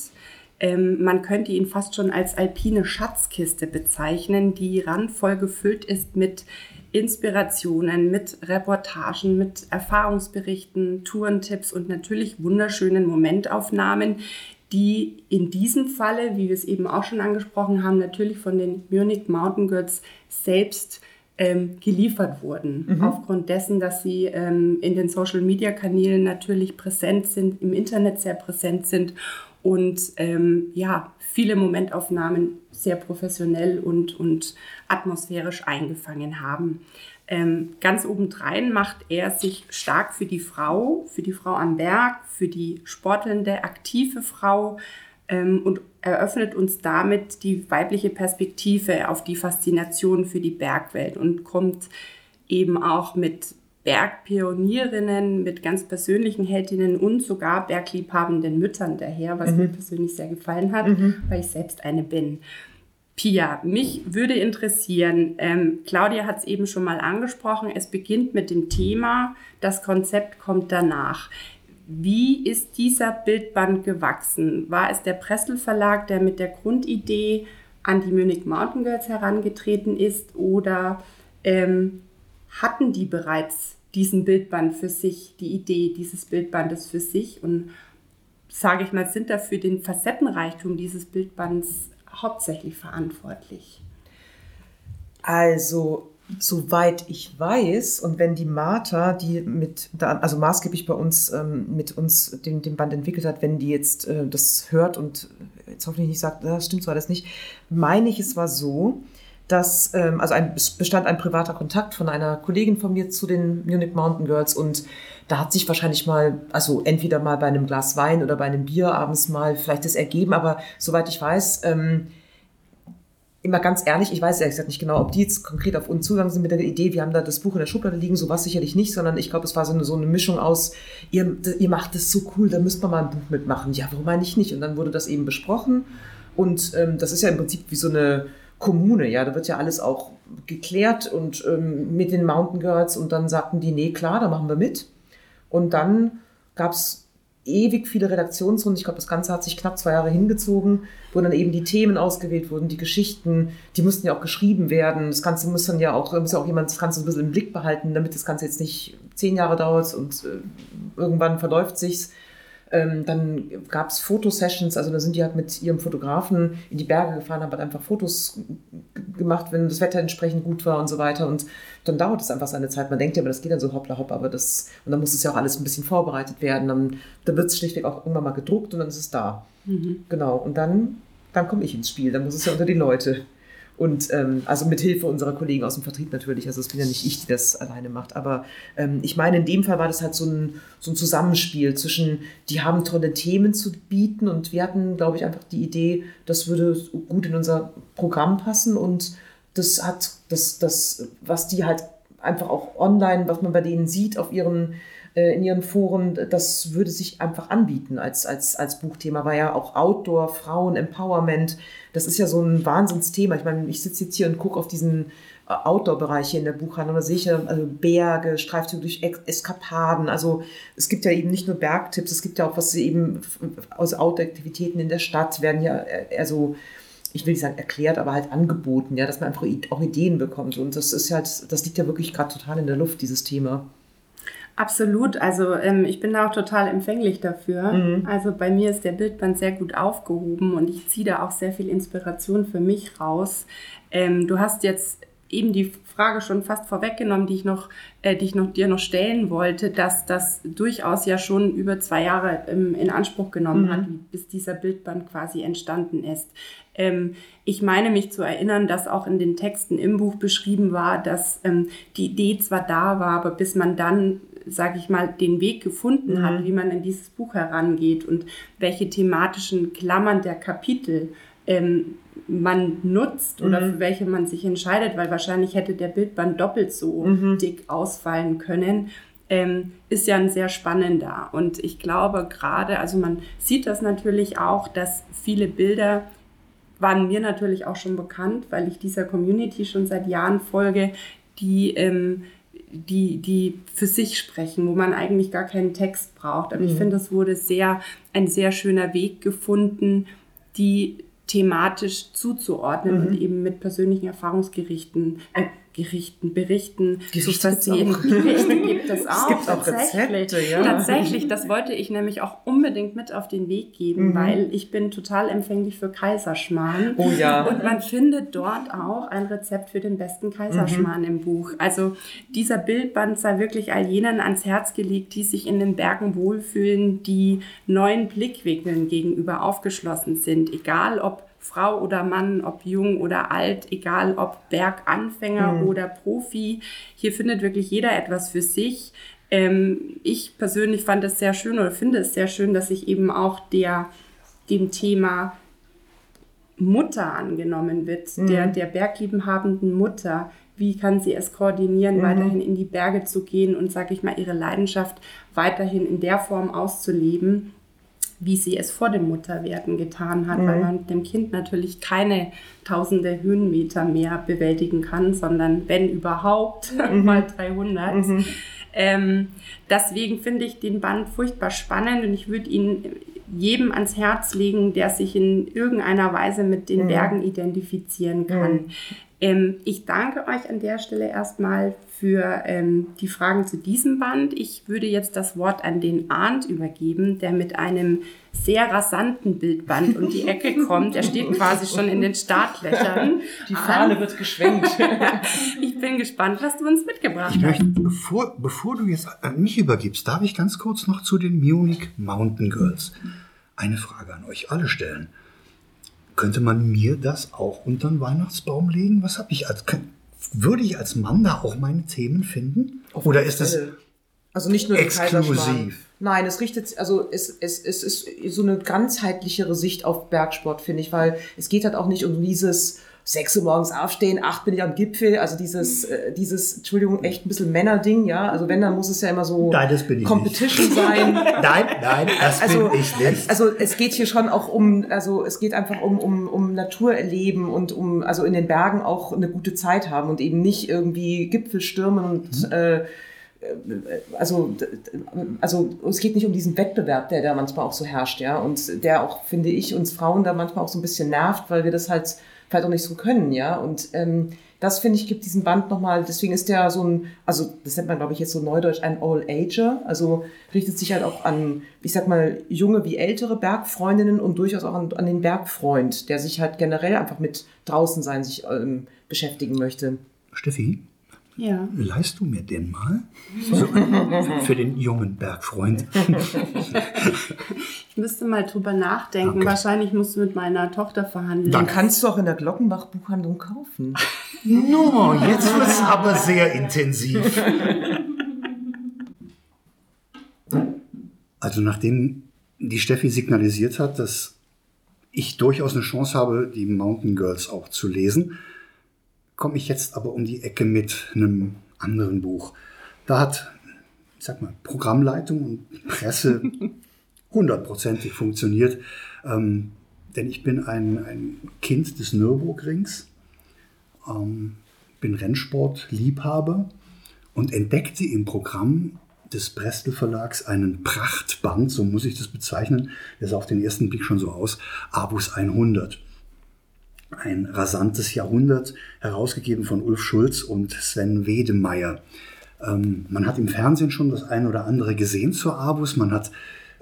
Ähm, man könnte ihn fast schon als alpine Schatzkiste bezeichnen, die randvoll gefüllt ist mit Inspirationen, mit Reportagen, mit Erfahrungsberichten, Tourentipps und natürlich wunderschönen Momentaufnahmen, die in diesem Falle, wie wir es eben auch schon angesprochen haben, natürlich von den Munich Mountain Girls selbst ähm, geliefert wurden. Mhm. Aufgrund dessen, dass sie ähm, in den Social-Media-Kanälen natürlich präsent sind, im Internet sehr präsent sind und ähm, ja, viele Momentaufnahmen sehr professionell und, und atmosphärisch eingefangen haben. Ähm, ganz obendrein macht er sich stark für die Frau, für die Frau am Berg, für die sportelnde, aktive Frau, ähm, und eröffnet uns damit die weibliche Perspektive auf die Faszination für die Bergwelt und kommt eben auch mit Bergpionierinnen, mit ganz persönlichen Heldinnen und sogar bergliebhabenden Müttern daher, was mhm. mir persönlich sehr gefallen hat, mhm. weil ich selbst eine bin. Pia, mich würde interessieren, ähm, Claudia hat es eben schon mal angesprochen, es beginnt mit dem Thema, das Konzept kommt danach. Wie ist dieser Bildband gewachsen? War es der Pressel Verlag, der mit der Grundidee an die Munich Mountain Girls herangetreten ist oder ähm, hatten die bereits diesen Bildband für sich, die Idee dieses Bildbandes für sich und sage ich mal, sind dafür den Facettenreichtum dieses Bildbands hauptsächlich verantwortlich? Also Soweit ich weiß, und wenn die Martha, die mit, also maßgeblich bei uns ähm, mit uns den, den Band entwickelt hat, wenn die jetzt äh, das hört und jetzt hoffentlich nicht sagt, das stimmt so alles nicht, meine ich, es war so, dass, ähm, also ein, bestand ein privater Kontakt von einer Kollegin von mir zu den Munich Mountain Girls und da hat sich wahrscheinlich mal, also entweder mal bei einem Glas Wein oder bei einem Bier abends mal vielleicht das ergeben, aber soweit ich weiß, ähm, immer ganz ehrlich, ich weiß ehrlich gesagt nicht genau, ob die jetzt konkret auf uns zugegangen sind mit der Idee, wir haben da das Buch in der Schublade liegen, sowas sicherlich nicht, sondern ich glaube, es war so eine, so eine Mischung aus, ihr, ihr macht das so cool, da müsst man mal ein Buch mitmachen. Ja, warum eigentlich nicht? Und dann wurde das eben besprochen und ähm, das ist ja im Prinzip wie so eine Kommune, ja, da wird ja alles auch geklärt und ähm, mit den Mountain Girls und dann sagten die, nee, klar, da machen wir mit. Und dann gab es ewig viele Redaktionsrunden. Ich glaube, das Ganze hat sich knapp zwei Jahre hingezogen, wo dann eben die Themen ausgewählt wurden, die Geschichten, die mussten ja auch geschrieben werden. Das Ganze muss dann ja auch, muss ja auch jemand das Ganze ein bisschen im Blick behalten, damit das Ganze jetzt nicht zehn Jahre dauert und äh, irgendwann verläuft sich's. Ähm, dann gab es Fotosessions, also da sind die halt mit ihrem Fotografen in die Berge gefahren, haben halt einfach Fotos gemacht, wenn das Wetter entsprechend gut war und so weiter. Und dann dauert es einfach seine Zeit. Man denkt ja, aber das geht dann so hoppla hopp, aber das, und dann muss es ja auch alles ein bisschen vorbereitet werden. Dann, dann wird es schlichtweg auch irgendwann mal gedruckt und dann ist es da. Mhm. Genau. Und dann, dann komme ich ins Spiel. Dann muss es ja unter die Leute. Und ähm, also mit Hilfe unserer Kollegen aus dem Vertrieb natürlich. Also es bin ja nicht ich, die das alleine macht. Aber ähm, ich meine, in dem Fall war das halt so ein, so ein Zusammenspiel zwischen, die haben tolle Themen zu bieten und wir hatten, glaube ich, einfach die Idee, das würde gut in unser Programm passen und das hat das, das, was die halt einfach auch online, was man bei denen sieht auf ihren in ihren Foren, das würde sich einfach anbieten als, als, als Buchthema, weil ja auch Outdoor, Frauen, Empowerment, das ist ja so ein Wahnsinnsthema. Ich meine, ich sitze jetzt hier und gucke auf diesen äh, Outdoor-Bereich hier in der Buchhandlung, da sehe ich ja also Berge, Streifzüge durch Eskapaden. Also es gibt ja eben nicht nur Bergtipps, es gibt ja auch was eben aus Outdoor-Aktivitäten in der Stadt werden ja also ich will nicht sagen erklärt, aber halt angeboten, ja, dass man einfach auch Ideen bekommt. Und das ist halt, das liegt ja wirklich gerade total in der Luft, dieses Thema. Absolut, also ähm, ich bin da auch total empfänglich dafür. Mhm. Also bei mir ist der Bildband sehr gut aufgehoben und ich ziehe da auch sehr viel Inspiration für mich raus. Ähm, du hast jetzt eben die Frage schon fast vorweggenommen, die ich noch, äh, die ich noch dir noch stellen wollte, dass das durchaus ja schon über zwei Jahre ähm, in Anspruch genommen mhm. hat, bis dieser Bildband quasi entstanden ist. Ähm, ich meine mich zu erinnern, dass auch in den Texten im Buch beschrieben war, dass ähm, die Idee zwar da war, aber bis man dann sage ich mal, den Weg gefunden mhm. hat, wie man in dieses Buch herangeht und welche thematischen Klammern der Kapitel ähm, man nutzt oder mhm. für welche man sich entscheidet, weil wahrscheinlich hätte der Bildband doppelt so mhm. dick ausfallen können. Ähm, ist ja ein sehr spannender. Und ich glaube gerade, also man sieht das natürlich auch, dass viele Bilder waren mir natürlich auch schon bekannt, weil ich dieser Community schon seit Jahren folge, die, ähm, die, die für sich sprechen, wo man eigentlich gar keinen Text braucht. Aber mhm. ich finde, es wurde sehr, ein sehr schöner Weg gefunden, die thematisch zuzuordnen mhm. und eben mit persönlichen Erfahrungsgerichten, Gerichten, Berichten Gerichte zu versehen. Gerichte gibt es auch. Es gibt auch Rezepte, ja. Tatsächlich, das wollte ich nämlich auch unbedingt mit auf den Weg geben, mhm. weil ich bin total empfänglich für Kaiserschmarrn. Oh ja. Und man findet dort auch ein Rezept für den besten Kaiserschmarrn mhm. im Buch. Also dieser Bildband sei wirklich all jenen ans Herz gelegt, die sich in den Bergen wohlfühlen, die neuen Blickwinkeln gegenüber aufgeschlossen sind, egal ob Frau oder Mann, ob jung oder alt, egal ob Berganfänger mhm. oder Profi. Hier findet wirklich jeder etwas für sich. Ähm, ich persönlich fand es sehr schön oder finde es sehr schön, dass sich eben auch der, dem Thema Mutter angenommen wird, mhm. der, der bergliebenhabenden Mutter. Wie kann sie es koordinieren, mhm. weiterhin in die Berge zu gehen und, sage ich mal, ihre Leidenschaft weiterhin in der Form auszuleben? Wie sie es vor dem Mutterwerden getan hat, mhm. weil man mit dem Kind natürlich keine tausende Höhenmeter mehr bewältigen kann, sondern wenn überhaupt mhm. mal 300. Mhm. Ähm, deswegen finde ich den Band furchtbar spannend und ich würde ihn jedem ans Herz legen, der sich in irgendeiner Weise mit den mhm. Bergen identifizieren kann. Mhm. Ähm, ich danke euch an der Stelle erstmal für ähm, die Fragen zu diesem Band. Ich würde jetzt das Wort an den Arndt übergeben, der mit einem sehr rasanten Bildband um die Ecke kommt. Er steht quasi schon in den Startlöchern. Die Fahne Arndt. wird geschwenkt. ich bin gespannt, was du uns mitgebracht ich hast. Möchte, bevor, bevor du jetzt an mich übergibst, darf ich ganz kurz noch zu den Munich Mountain Girls eine Frage an euch alle stellen. Könnte man mir das auch unter den Weihnachtsbaum legen? Was habe ich als würde ich als Mann da auch meine Themen finden? Auf Oder ist das also nicht nur exklusiv? Nein, es richtet, also es, es, es ist so eine ganzheitlichere Sicht auf Bergsport, finde ich, weil es geht halt auch nicht um dieses sechs Uhr morgens aufstehen, acht bin ich am Gipfel, also dieses, äh, dieses, Entschuldigung, echt ein bisschen Männerding, ja, also wenn, dann muss es ja immer so nein, das bin ich Competition nicht. sein. nein, nein, das also, bin ich nicht. Also es geht hier schon auch um, also es geht einfach um, um, um Natur erleben und um, also in den Bergen auch eine gute Zeit haben und eben nicht irgendwie Gipfel stürmen und mhm. äh, also, also es geht nicht um diesen Wettbewerb, der da manchmal auch so herrscht, ja, und der auch, finde ich, uns Frauen da manchmal auch so ein bisschen nervt, weil wir das halt vielleicht auch nicht so können, ja. Und ähm, das finde ich gibt diesen Band nochmal, deswegen ist der so ein, also das nennt man glaube ich jetzt so neudeutsch ein All-Ager, also richtet sich halt auch an, ich sag mal, junge wie ältere Bergfreundinnen und durchaus auch an, an den Bergfreund, der sich halt generell einfach mit draußen sein sich ähm, beschäftigen möchte. Steffi? Ja. Leihst du mir den mal? So, für den jungen Bergfreund. ich müsste mal drüber nachdenken. Okay. Wahrscheinlich musst du mit meiner Tochter verhandeln. Dann kannst du auch in der Glockenbach-Buchhandlung kaufen. No, jetzt wird es aber sehr intensiv. Also nachdem die Steffi signalisiert hat, dass ich durchaus eine Chance habe, die Mountain Girls auch zu lesen, komme ich jetzt aber um die Ecke mit einem anderen Buch. Da hat, ich sag mal, Programmleitung und Presse hundertprozentig funktioniert. Ähm, denn ich bin ein, ein Kind des Nürburgrings, ähm, bin Rennsportliebhaber und entdeckte im Programm des Brestel Verlags einen Prachtband, so muss ich das bezeichnen, der sah auf den ersten Blick schon so aus, Abus 100 ein rasantes Jahrhundert, herausgegeben von Ulf Schulz und Sven Wedemeyer. Ähm, man hat im Fernsehen schon das eine oder andere gesehen zur Abus. Man hat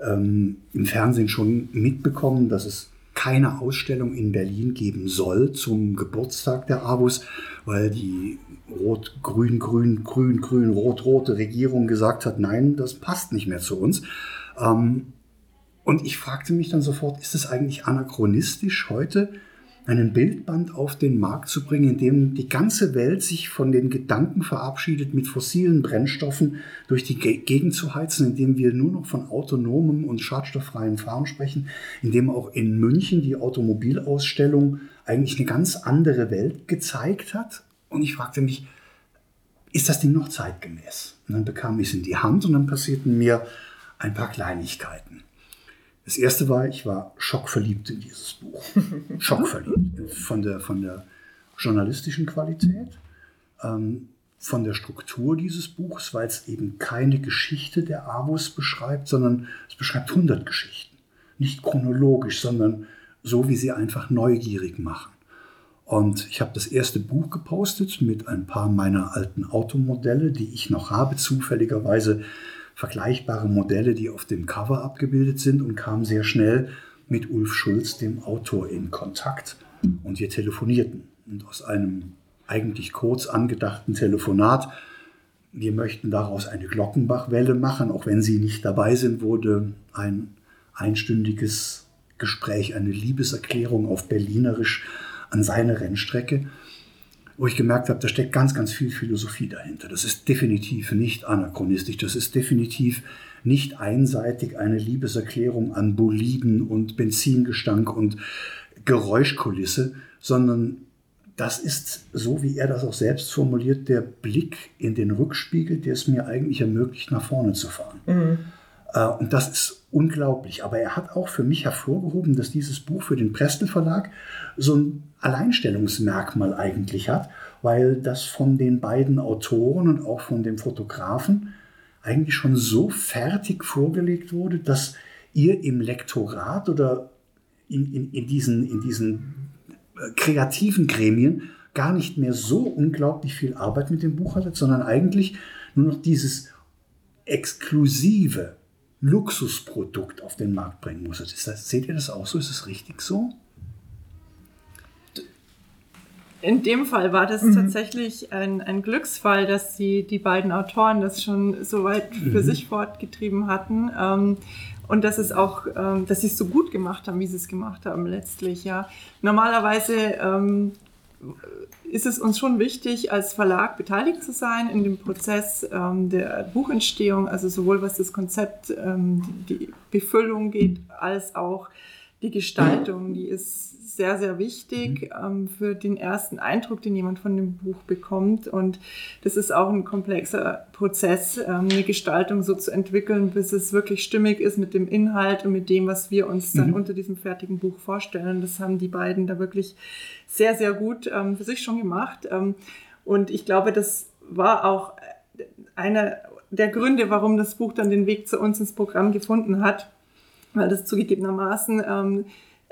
ähm, im Fernsehen schon mitbekommen, dass es keine Ausstellung in Berlin geben soll zum Geburtstag der Abus, weil die rot-grün-grün, grün-grün, rot-rote Regierung gesagt hat, nein, das passt nicht mehr zu uns. Ähm, und ich fragte mich dann sofort, ist es eigentlich anachronistisch heute, einen Bildband auf den Markt zu bringen, in dem die ganze Welt sich von den Gedanken verabschiedet, mit fossilen Brennstoffen durch die Gegend zu heizen, indem wir nur noch von autonomem und schadstofffreien Fahren sprechen, indem auch in München die Automobilausstellung eigentlich eine ganz andere Welt gezeigt hat. Und ich fragte mich, ist das Ding noch zeitgemäß? Und dann bekam ich es in die Hand und dann passierten mir ein paar Kleinigkeiten. Das erste war, ich war schockverliebt in dieses Buch. schockverliebt. Von der, von der journalistischen Qualität, ähm, von der Struktur dieses Buchs, weil es eben keine Geschichte der Avus beschreibt, sondern es beschreibt 100 Geschichten. Nicht chronologisch, sondern so, wie sie einfach neugierig machen. Und ich habe das erste Buch gepostet mit ein paar meiner alten Automodelle, die ich noch habe, zufälligerweise vergleichbare Modelle, die auf dem Cover abgebildet sind und kam sehr schnell mit Ulf Schulz, dem Autor, in Kontakt. Und wir telefonierten. Und aus einem eigentlich kurz angedachten Telefonat, wir möchten daraus eine Glockenbachwelle machen, auch wenn Sie nicht dabei sind, wurde ein einstündiges Gespräch, eine Liebeserklärung auf Berlinerisch an seine Rennstrecke wo ich gemerkt habe, da steckt ganz, ganz viel Philosophie dahinter. Das ist definitiv nicht anachronistisch, das ist definitiv nicht einseitig eine Liebeserklärung an Boliden und Benzingestank und Geräuschkulisse, sondern das ist, so wie er das auch selbst formuliert, der Blick in den Rückspiegel, der es mir eigentlich ermöglicht, nach vorne zu fahren. Mhm. Äh, und das ist unglaublich. Aber er hat auch für mich hervorgehoben, dass dieses Buch für den Prestel Verlag so ein Alleinstellungsmerkmal eigentlich hat, weil das von den beiden Autoren und auch von dem Fotografen eigentlich schon so fertig vorgelegt wurde, dass ihr im Lektorat oder in, in, in, diesen, in diesen äh, kreativen Gremien gar nicht mehr so unglaublich viel Arbeit mit dem Buch hattet, sondern eigentlich nur noch dieses exklusive Luxusprodukt auf den Markt bringen musstet. Seht ihr das auch so? Ist es richtig so? In dem Fall war das mhm. tatsächlich ein, ein Glücksfall, dass die, die beiden Autoren das schon so weit für mhm. sich fortgetrieben hatten. Ähm, und dass es auch, ähm, dass sie es so gut gemacht haben, wie sie es gemacht haben letztlich, ja. Normalerweise ähm, ist es uns schon wichtig, als Verlag beteiligt zu sein in dem Prozess ähm, der Buchentstehung, also sowohl was das Konzept, ähm, die Befüllung geht, als auch die Gestaltung. Die ist sehr, sehr wichtig mhm. ähm, für den ersten Eindruck, den jemand von dem Buch bekommt. Und das ist auch ein komplexer Prozess, ähm, eine Gestaltung so zu entwickeln, bis es wirklich stimmig ist mit dem Inhalt und mit dem, was wir uns dann mhm. unter diesem fertigen Buch vorstellen. Das haben die beiden da wirklich sehr, sehr gut ähm, für sich schon gemacht. Ähm, und ich glaube, das war auch einer der Gründe, warum das Buch dann den Weg zu uns ins Programm gefunden hat, weil das zugegebenermaßen ähm,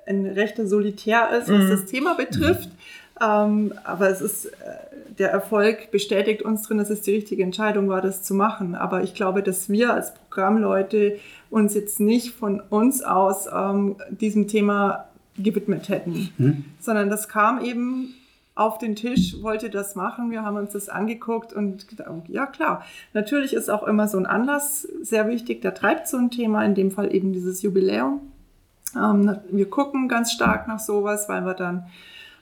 ein rechter Solitär ist, was mhm. das Thema betrifft. Ähm, aber es ist, äh, der Erfolg bestätigt uns drin, dass es die richtige Entscheidung war, das zu machen. Aber ich glaube, dass wir als Programmleute uns jetzt nicht von uns aus ähm, diesem Thema gewidmet hätten, mhm. sondern das kam eben auf den Tisch, wollte das machen. Wir haben uns das angeguckt und gedacht, ja klar, natürlich ist auch immer so ein Anlass sehr wichtig, der treibt so ein Thema, in dem Fall eben dieses Jubiläum. Ähm, wir gucken ganz stark nach sowas, weil wir dann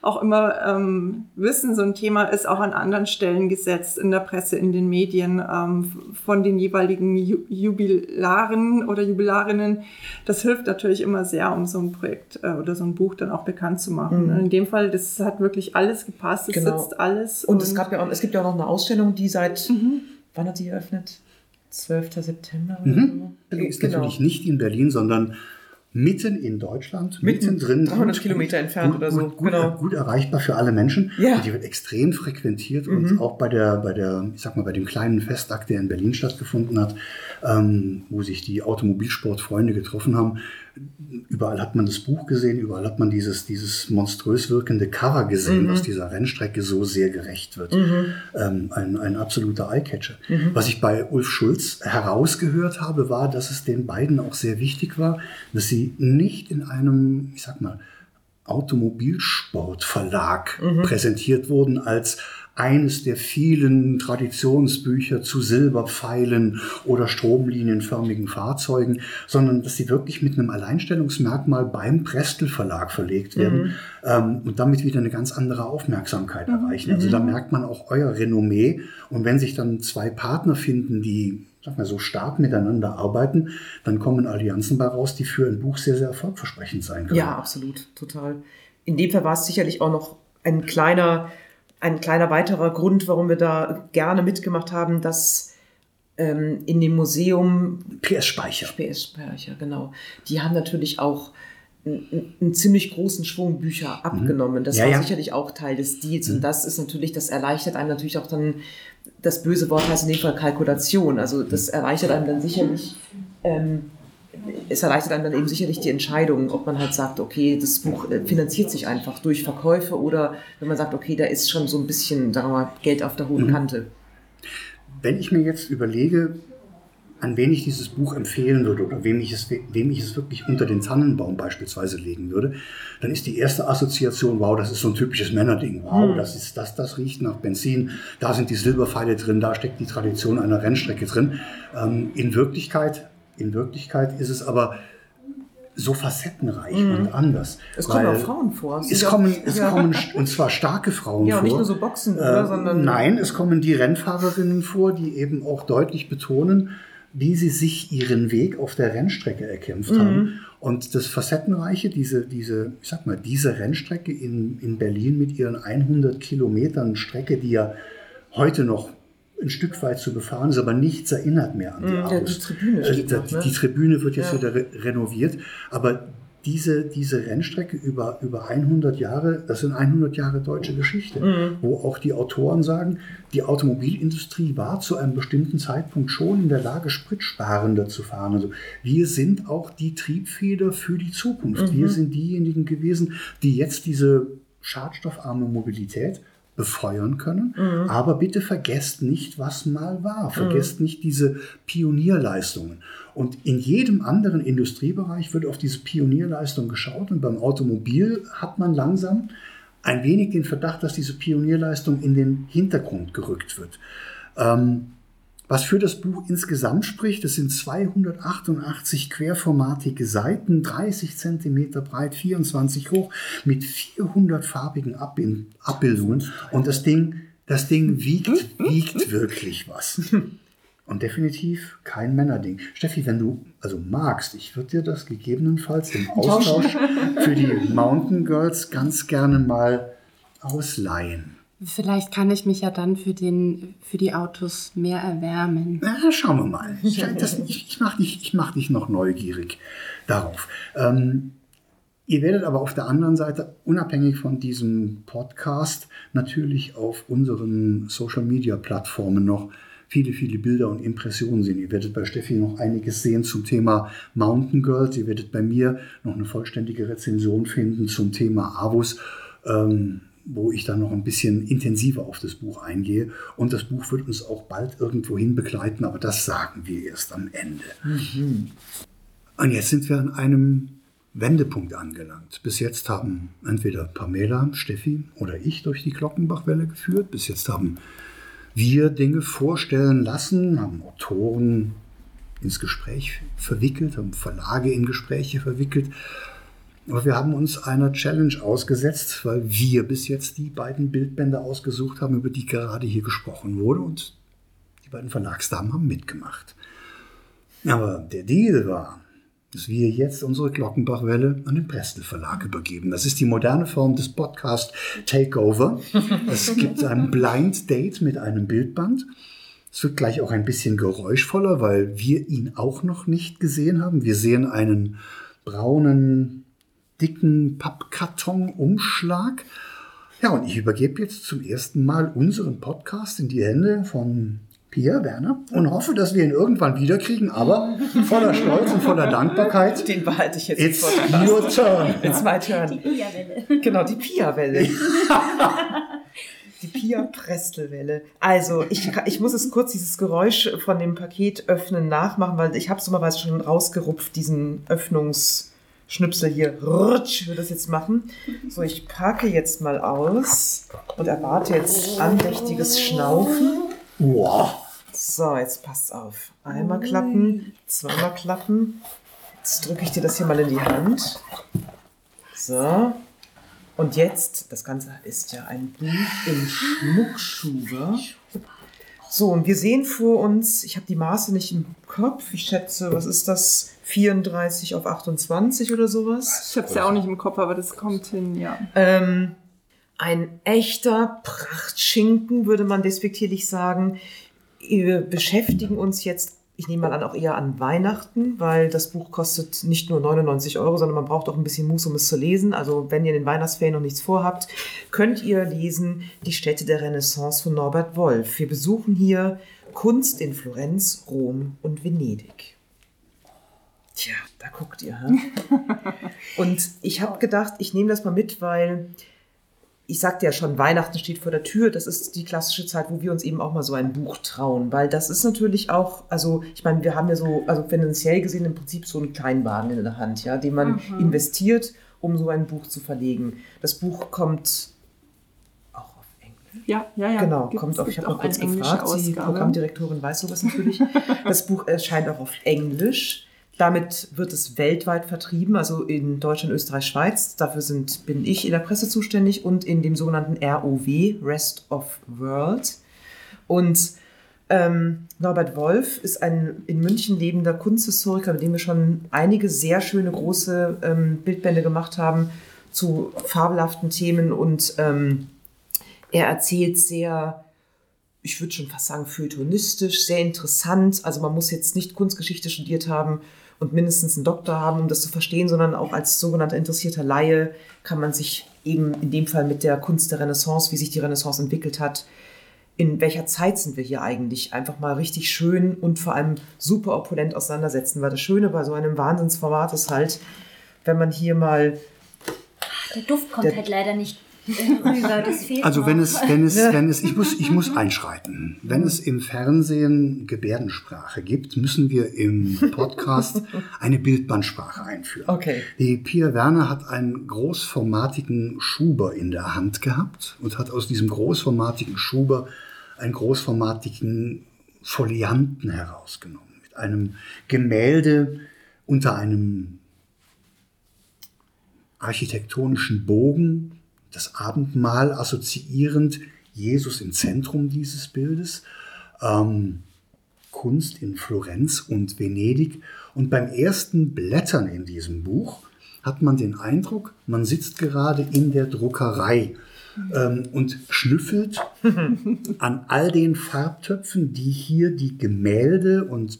auch immer ähm, wissen, so ein Thema ist auch an anderen Stellen gesetzt, in der Presse, in den Medien, ähm, von den jeweiligen Ju Jubilaren oder Jubilarinnen. Das hilft natürlich immer sehr, um so ein Projekt äh, oder so ein Buch dann auch bekannt zu machen. Mhm. In dem Fall, das hat wirklich alles gepasst, es genau. sitzt alles. Und, und, es, gab ja auch, es gibt ja auch noch eine Ausstellung, die seit, mhm. wann hat sie eröffnet? 12. September mhm. oder so? Ist genau. natürlich nicht in Berlin, sondern mitten in Deutschland, Mitten, mittendrin. 300 Kilometer entfernt gut, oder so, Gut, gut, genau. gut erreichbar für alle Menschen. Ja. Und die wird extrem frequentiert Mhm. und auch bei der, bei der, ich sag mal, bei dem kleinen Festakt, der in Berlin stattgefunden hat, ähm, wo sich die Automobilsportfreunde getroffen haben. Überall hat man das Buch gesehen, überall hat man dieses, dieses monströs wirkende Cover Mhm. gesehen, was dieser Rennstrecke so sehr gerecht wird. Ähm, ein, ein absoluter Eyecatcher. Mhm. Was ich bei Ulf Schulz herausgehört habe, war, dass es den beiden auch sehr wichtig war, dass sie nicht in einem, ich sag mal, Automobilsportverlag präsentiert wurden als eines der vielen Traditionsbücher zu Silberpfeilen oder stromlinienförmigen Fahrzeugen, sondern dass sie wirklich mit einem Alleinstellungsmerkmal beim Prestel Verlag verlegt werden ähm, und damit wieder eine ganz andere Aufmerksamkeit erreichen. Also da merkt man auch euer Renommee und wenn sich dann zwei Partner finden, die sag mal, so stark miteinander arbeiten, dann kommen Allianzen bei raus, die für ein Buch sehr, sehr erfolgversprechend sein können. Ja, absolut, total. In dem Fall war es sicherlich auch noch ein kleiner, ein kleiner weiterer Grund, warum wir da gerne mitgemacht haben, dass ähm, in dem Museum PS-Speicher. PS-Speicher, genau, die haben natürlich auch einen, ziemlich großen Schwung Bücher abgenommen. Das Mhm. Ja, war ja. Mhm. sicherlich auch Teil des Deals. Und das ist natürlich, das erleichtert einem natürlich auch dann, das böse Wort heißt in dem Fall Kalkulation. Also das erleichtert einem dann sicherlich, ähm, es erleichtert einem dann eben sicherlich die Entscheidung, ob man halt sagt, okay, das Buch äh, finanziert sich einfach durch Verkäufe oder wenn man sagt, okay, da ist schon so ein bisschen, sagen wir mal, Geld auf der Mhm. hohen Kante. Wenn ich mir jetzt überlege, an wen ich dieses Buch empfehlen würde oder wem ich, es, wem ich es wirklich unter den Tannenbaum beispielsweise legen würde, dann ist die erste Assoziation, wow, das ist so ein typisches Männerding. Wow, das, ist, das, das riecht nach Benzin, da sind die Silberpfeile drin, da steckt die Tradition einer Rennstrecke drin. Ähm, in, Wirklichkeit, in Wirklichkeit ist es aber so facettenreich und anders. Es kommen auch Frauen vor. Es ja- kommen, es ja. kommen, und zwar starke Frauen Ja, vor. und nicht nur so Boxen, oder, Äh, sondern- Nein, es kommen die Rennfahrerinnen vor, die eben auch deutlich betonen, wie sie sich ihren Weg auf der Rennstrecke erkämpft Mhm. haben. Und das Facettenreiche, diese, diese, ich sag mal, diese Rennstrecke in, in Berlin mit ihren 100 Kilometern Strecke, die ja heute noch ein Stück weit zu befahren ist, aber nichts erinnert mehr an die Mhm, ja, Autos. die Tribüne die, noch, ne? die Tribüne wird jetzt Ja. wieder re renoviert, aber diese, diese Rennstrecke über, über 100 Jahre, das sind 100 Jahre deutsche Geschichte, Mhm. wo auch die Autoren sagen, die Automobilindustrie war zu einem bestimmten Zeitpunkt schon in der Lage, spritsparender zu fahren. Also wir sind auch die Triebfeder für die Zukunft. Mhm. Wir sind diejenigen gewesen, die jetzt diese schadstoffarme Mobilität befeuern können. Mhm. Aber bitte vergesst nicht, was mal war. Vergesst nicht diese Pionierleistungen. Und in jedem anderen Industriebereich wird auf diese Pionierleistung geschaut. Und beim Automobil hat man langsam ein wenig den Verdacht, dass diese Pionierleistung in den Hintergrund gerückt wird. Ähm, was für das Buch insgesamt spricht, das sind 288 querformatige Seiten, 30 Zentimeter breit, 24 hoch, mit 400 farbigen Abbild- Abbildungen. Und das Ding, das Ding wiegt, wiegt wirklich was. Und definitiv kein Männerding. Steffi, wenn du also magst, ich würde dir das gegebenenfalls im Austausch für die Mountain Girls ganz gerne mal ausleihen. Vielleicht kann ich mich ja dann für, den, für die Autos mehr erwärmen. Na, schauen wir mal. Ich, ich, ich mache dich, ich mach dich noch neugierig darauf. Ähm, ihr werdet aber auf der anderen Seite, unabhängig von diesem Podcast, natürlich auf unseren Social-Media-Plattformen noch viele, viele Bilder und Impressionen sehen. Ihr werdet bei Steffi noch einiges sehen zum Thema Mountain Girls. Ihr werdet bei mir noch eine vollständige Rezension finden zum Thema Avus. Ähm, wo ich dann noch ein bisschen intensiver auf das Buch eingehe. Und das Buch wird uns auch bald irgendwohin begleiten, aber das sagen wir erst am Ende. Und jetzt sind wir an einem Wendepunkt angelangt. Bis jetzt haben entweder Pamela, Steffi oder ich durch die Glockenbachwelle geführt. Bis jetzt haben wir Dinge vorstellen lassen, haben Autoren ins Gespräch verwickelt, haben Verlage in Gespräche verwickelt. Aber wir haben uns einer Challenge ausgesetzt, weil wir bis jetzt die beiden Bildbände ausgesucht haben, über die gerade hier gesprochen wurde. Und die beiden Verlagsdamen haben mitgemacht. Aber der Deal war, dass wir jetzt unsere Glockenbachwelle an den Prestel Verlag übergeben. Das ist die moderne Form des Podcast Takeover. Es gibt ein Blind Date mit einem Bildband. Es wird gleich auch ein bisschen geräuschvoller, weil wir ihn auch noch nicht gesehen haben. Wir sehen einen braunen, dicken Pappkartonumschlag. Ja, und ich übergebe jetzt zum ersten Mal unseren Podcast in die Hände von Pia Werner und hoffe, dass wir ihn irgendwann wiederkriegen, aber voller Stolz und voller Dankbarkeit. Den behalte ich jetzt It's im your turn. It's my turn. Die Pia-Welle. Genau, die Pia-Welle. die Pia-Prestelwelle. Also, ich, ich muss es kurz, dieses Geräusch von dem Paket öffnen nachmachen, weil ich habe es dummerweise schon rausgerupft, diesen Öffnungsschnipsel hier. Rutsch, würde das jetzt machen. So, ich packe jetzt mal aus und erwarte jetzt andächtiges Schnaufen. Wow. So, jetzt passt auf. Einmal klappen, zweimal klappen. Jetzt drücke ich dir das hier mal in die Hand. So. Und jetzt, das Ganze ist ja ein Buch im Schmuckschuber. So, und wir sehen vor uns, ich habe die Maße nicht im Kopf, ich schätze, was ist das? 34 auf 28 oder sowas? Ich habe es ja auch nicht im Kopf, aber das kommt hin, ja. Ähm, ein echter Prachtschinken, würde man despektierlich sagen. Wir beschäftigen uns jetzt, ich nehme mal an, auch eher an Weihnachten, weil das Buch kostet nicht nur 99 Euro, sondern man braucht auch ein bisschen Muß, um es zu lesen. Also wenn ihr in den Weihnachtsferien noch nichts vorhabt, könnt ihr lesen Die Städte der Renaissance von Norbert Wolf. Wir besuchen hier Kunst in Florenz, Rom und Venedig. Tja, da guckt ihr. Hä? Und ich habe gedacht, ich nehme das mal mit, weil ich sagte ja schon, Weihnachten steht vor der Tür. Das ist die klassische Zeit, wo wir uns eben auch mal so ein Buch trauen, weil das ist natürlich auch, also ich meine, wir haben ja so, also finanziell gesehen im Prinzip so einen Kleinwagen in der Hand, ja, den man investiert, um so ein Buch zu verlegen. Das Buch kommt auch auf Englisch. Ja, ja, ja. Genau, Gibt's- kommt auf, ich habe noch auch kurz gefragt, die Ausgabe. Programmdirektorin weiß sowas natürlich. das Buch erscheint auch auf Englisch. Damit wird es weltweit vertrieben, also in Deutschland, Österreich, Schweiz. Dafür sind, bin ich in der Presse zuständig und in dem sogenannten ROW, Rest of World. Und ähm, Norbert Wolf ist ein in München lebender Kunsthistoriker, mit dem wir schon einige sehr schöne große ähm, Bildbände gemacht haben zu fabelhaften Themen und ähm, er erzählt sehr, ich würde schon fast sagen, feuilletonistisch, sehr interessant. Also man muss jetzt nicht Kunstgeschichte studiert haben und mindestens einen Doktor haben, um das zu verstehen, sondern auch als sogenannter interessierter Laie kann man sich eben in dem Fall mit der Kunst der Renaissance, wie sich die Renaissance entwickelt hat, in welcher Zeit sind wir hier eigentlich, einfach mal richtig schön und vor allem super opulent auseinandersetzen. Weil das Schöne bei so einem Wahnsinnsformat ist halt, wenn man hier mal Der Duft kommt Der- halt leider nicht rüber. Das fehlt Also wenn es, wenn es, wenn es, ich muss, ich muss einschreiten. Wenn es im Fernsehen Gebärdensprache gibt, müssen wir im Podcast eine Bildbandsprache einführen. Okay. Die Pia Werner hat einen großformatigen Schuber in der Hand gehabt und hat aus diesem großformatigen Schuber einen großformatigen Folianten herausgenommen. Mit einem Gemälde unter einem architektonischen Bogen, das Abendmahl assoziierend, Jesus im Zentrum dieses Bildes, ähm, Kunst in Florenz und Venedig. Und beim ersten Blättern in diesem Buch hat man den Eindruck, man sitzt gerade in der Druckerei ähm, und schnüffelt an all den Farbtöpfen, die hier die Gemälde und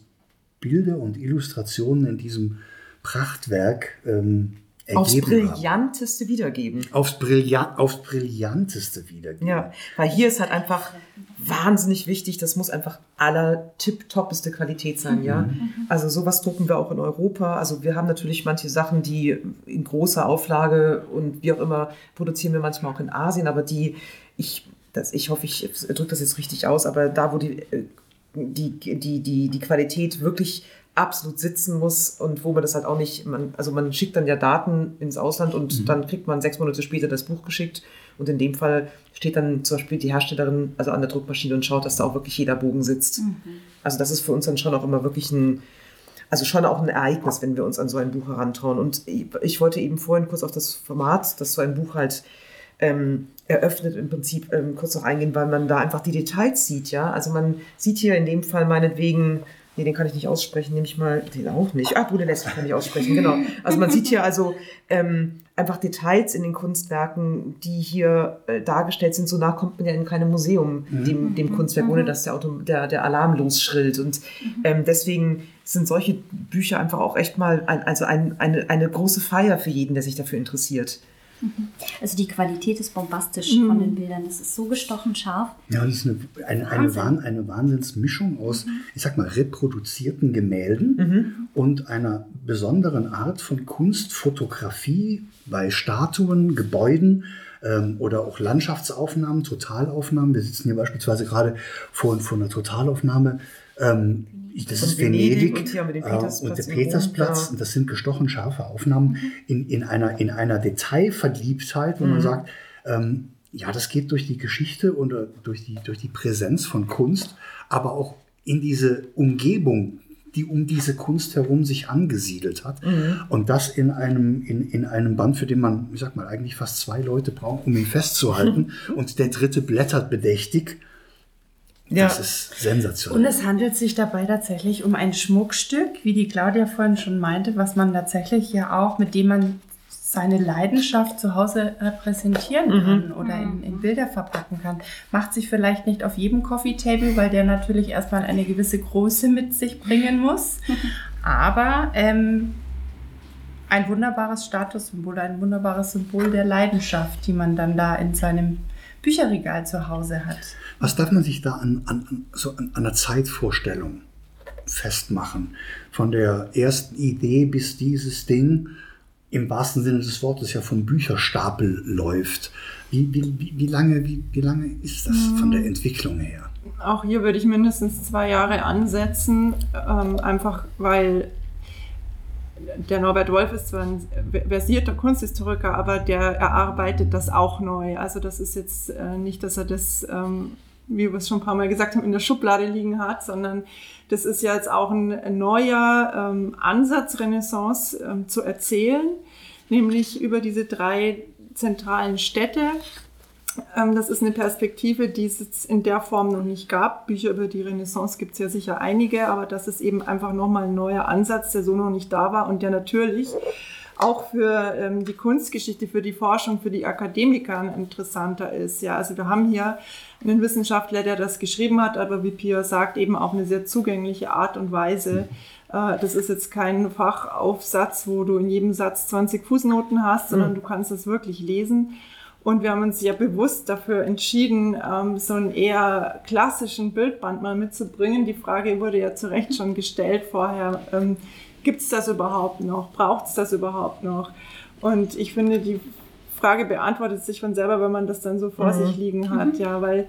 Bilder und Illustrationen in diesem Prachtwerk ähm, aufs ergeben haben. Brillanteste wiedergeben. Aufs, Brillant, aufs Brillanteste wiedergeben. Ja, weil hier ist halt einfach wahnsinnig wichtig, das muss einfach aller tipptoppeste Qualität sein, ja. Also sowas drucken wir auch in Europa. Also wir haben natürlich manche Sachen, die in großer Auflage und wie auch immer produzieren wir manchmal auch in Asien, aber die, ich, das, ich hoffe, ich drücke das jetzt richtig aus, aber da, wo die, äh, die, die, die, die Qualität wirklich absolut sitzen muss und wo man das halt auch nicht, man, also man schickt dann ja Daten ins Ausland und dann kriegt man sechs Monate später das Buch geschickt und in dem Fall steht dann zum Beispiel die Herstellerin also an der Druckmaschine und schaut, dass da auch wirklich jeder Bogen sitzt. Also das ist für uns dann schon auch immer wirklich ein, also schon auch ein Ereignis, wenn wir uns an so ein Buch herantrauen. Und ich, wollte eben vorhin kurz auf das Format, das so ein Buch halt ähm, eröffnet, im Prinzip ähm, kurz noch eingehen, weil man da einfach die Details sieht, ja. Also man sieht hier in dem Fall meinetwegen Nee, den kann ich nicht aussprechen, nehme ich mal den auch nicht. Ah, Brunelleschi kann ich aussprechen, genau. Also man sieht hier also ähm, einfach Details in den Kunstwerken, die hier äh, dargestellt sind. So nah kommt man ja in keinem Museum dem, dem Kunstwerk, ohne dass der, Auto, der, der Alarm losschrillt. Und ähm, deswegen sind solche Bücher einfach auch echt mal ein, also ein, eine, eine große Feier für jeden, der sich dafür interessiert. Also die Qualität ist bombastisch von den Bildern. Es ist so gestochen scharf. Ja, und es ist eine, eine, eine, Wahn, eine Wahnsinnsmischung aus, ich sag mal, reproduzierten Gemälden und einer besonderen Art von Kunstfotografie bei Statuen, Gebäuden ähm, oder auch Landschaftsaufnahmen, Totalaufnahmen. Wir sitzen hier beispielsweise gerade vor, vor einer Totalaufnahme. Ähm, das Von ist Venedig Venedig, und äh, Petersplatz und der Petersplatz. Und das sind gestochen scharfe Aufnahmen in, in, einer, in einer Detailverliebtheit, wo man sagt, ähm, ja, das geht durch die Geschichte und äh, durch die, durch die Präsenz von Kunst, aber auch in diese Umgebung, die um diese Kunst herum sich angesiedelt hat. Und das in einem, in, in einem Band, für den man, ich sag mal, eigentlich fast zwei Leute braucht, um ihn festzuhalten. und der dritte blättert bedächtig. Ja. Das ist sensationell. Und es handelt sich dabei tatsächlich um ein Schmuckstück, wie die Claudia vorhin schon meinte, was man tatsächlich ja auch, mit dem man seine Leidenschaft zu Hause repräsentieren kann oder in, in Bilder verpacken kann. Macht sich vielleicht nicht auf jedem Coffee Table, weil der natürlich erstmal eine gewisse Größe mit sich bringen muss. Aber ähm, ein wunderbares Statussymbol, ein wunderbares Symbol der Leidenschaft, die man dann da in seinem Bücherregal zu Hause hat. Was darf man sich da an, an, so an, an einer Zeitvorstellung festmachen? Von der ersten Idee bis dieses Ding im wahrsten Sinne des Wortes ja vom Bücherstapel läuft. Wie, wie, wie, wie, lange, wie, wie lange ist das von der Entwicklung her? Auch hier würde ich mindestens zwei Jahre ansetzen, ähm, einfach weil der Norbert Wolf ist zwar ein versierter Kunsthistoriker, aber der erarbeitet das auch neu. Also das ist jetzt äh, nicht, dass er das, ähm, wie wir es schon ein paar Mal gesagt haben, in der Schublade liegen hat, sondern das ist ja jetzt auch ein neuer ähm, Ansatz, Renaissance ähm, zu erzählen, nämlich über diese drei zentralen Städte. Ähm, das ist eine Perspektive, die es in der Form noch nicht gab. Bücher über die Renaissance gibt es ja sicher einige, aber das ist eben einfach nochmal ein neuer Ansatz, der so noch nicht da war und der natürlich auch für ähm, die Kunstgeschichte, für die Forschung, für die Akademiker interessanter ist. Ja, also wir haben hier einen Wissenschaftler, der das geschrieben hat, aber wie Pia sagt, eben auf eine sehr zugängliche Art und Weise. Äh, das ist jetzt kein Fachaufsatz, wo du in jedem Satz 20 Fußnoten hast, sondern du kannst das wirklich lesen. Und wir haben uns ja bewusst dafür entschieden, ähm, so einen eher klassischen Bildband mal mitzubringen. Die Frage wurde ja zu Recht schon gestellt vorher. Ähm, Gibt es das überhaupt noch? Braucht es das überhaupt noch? Und ich finde, die Frage beantwortet sich von selber, wenn man das dann so vor sich liegen hat, ja, weil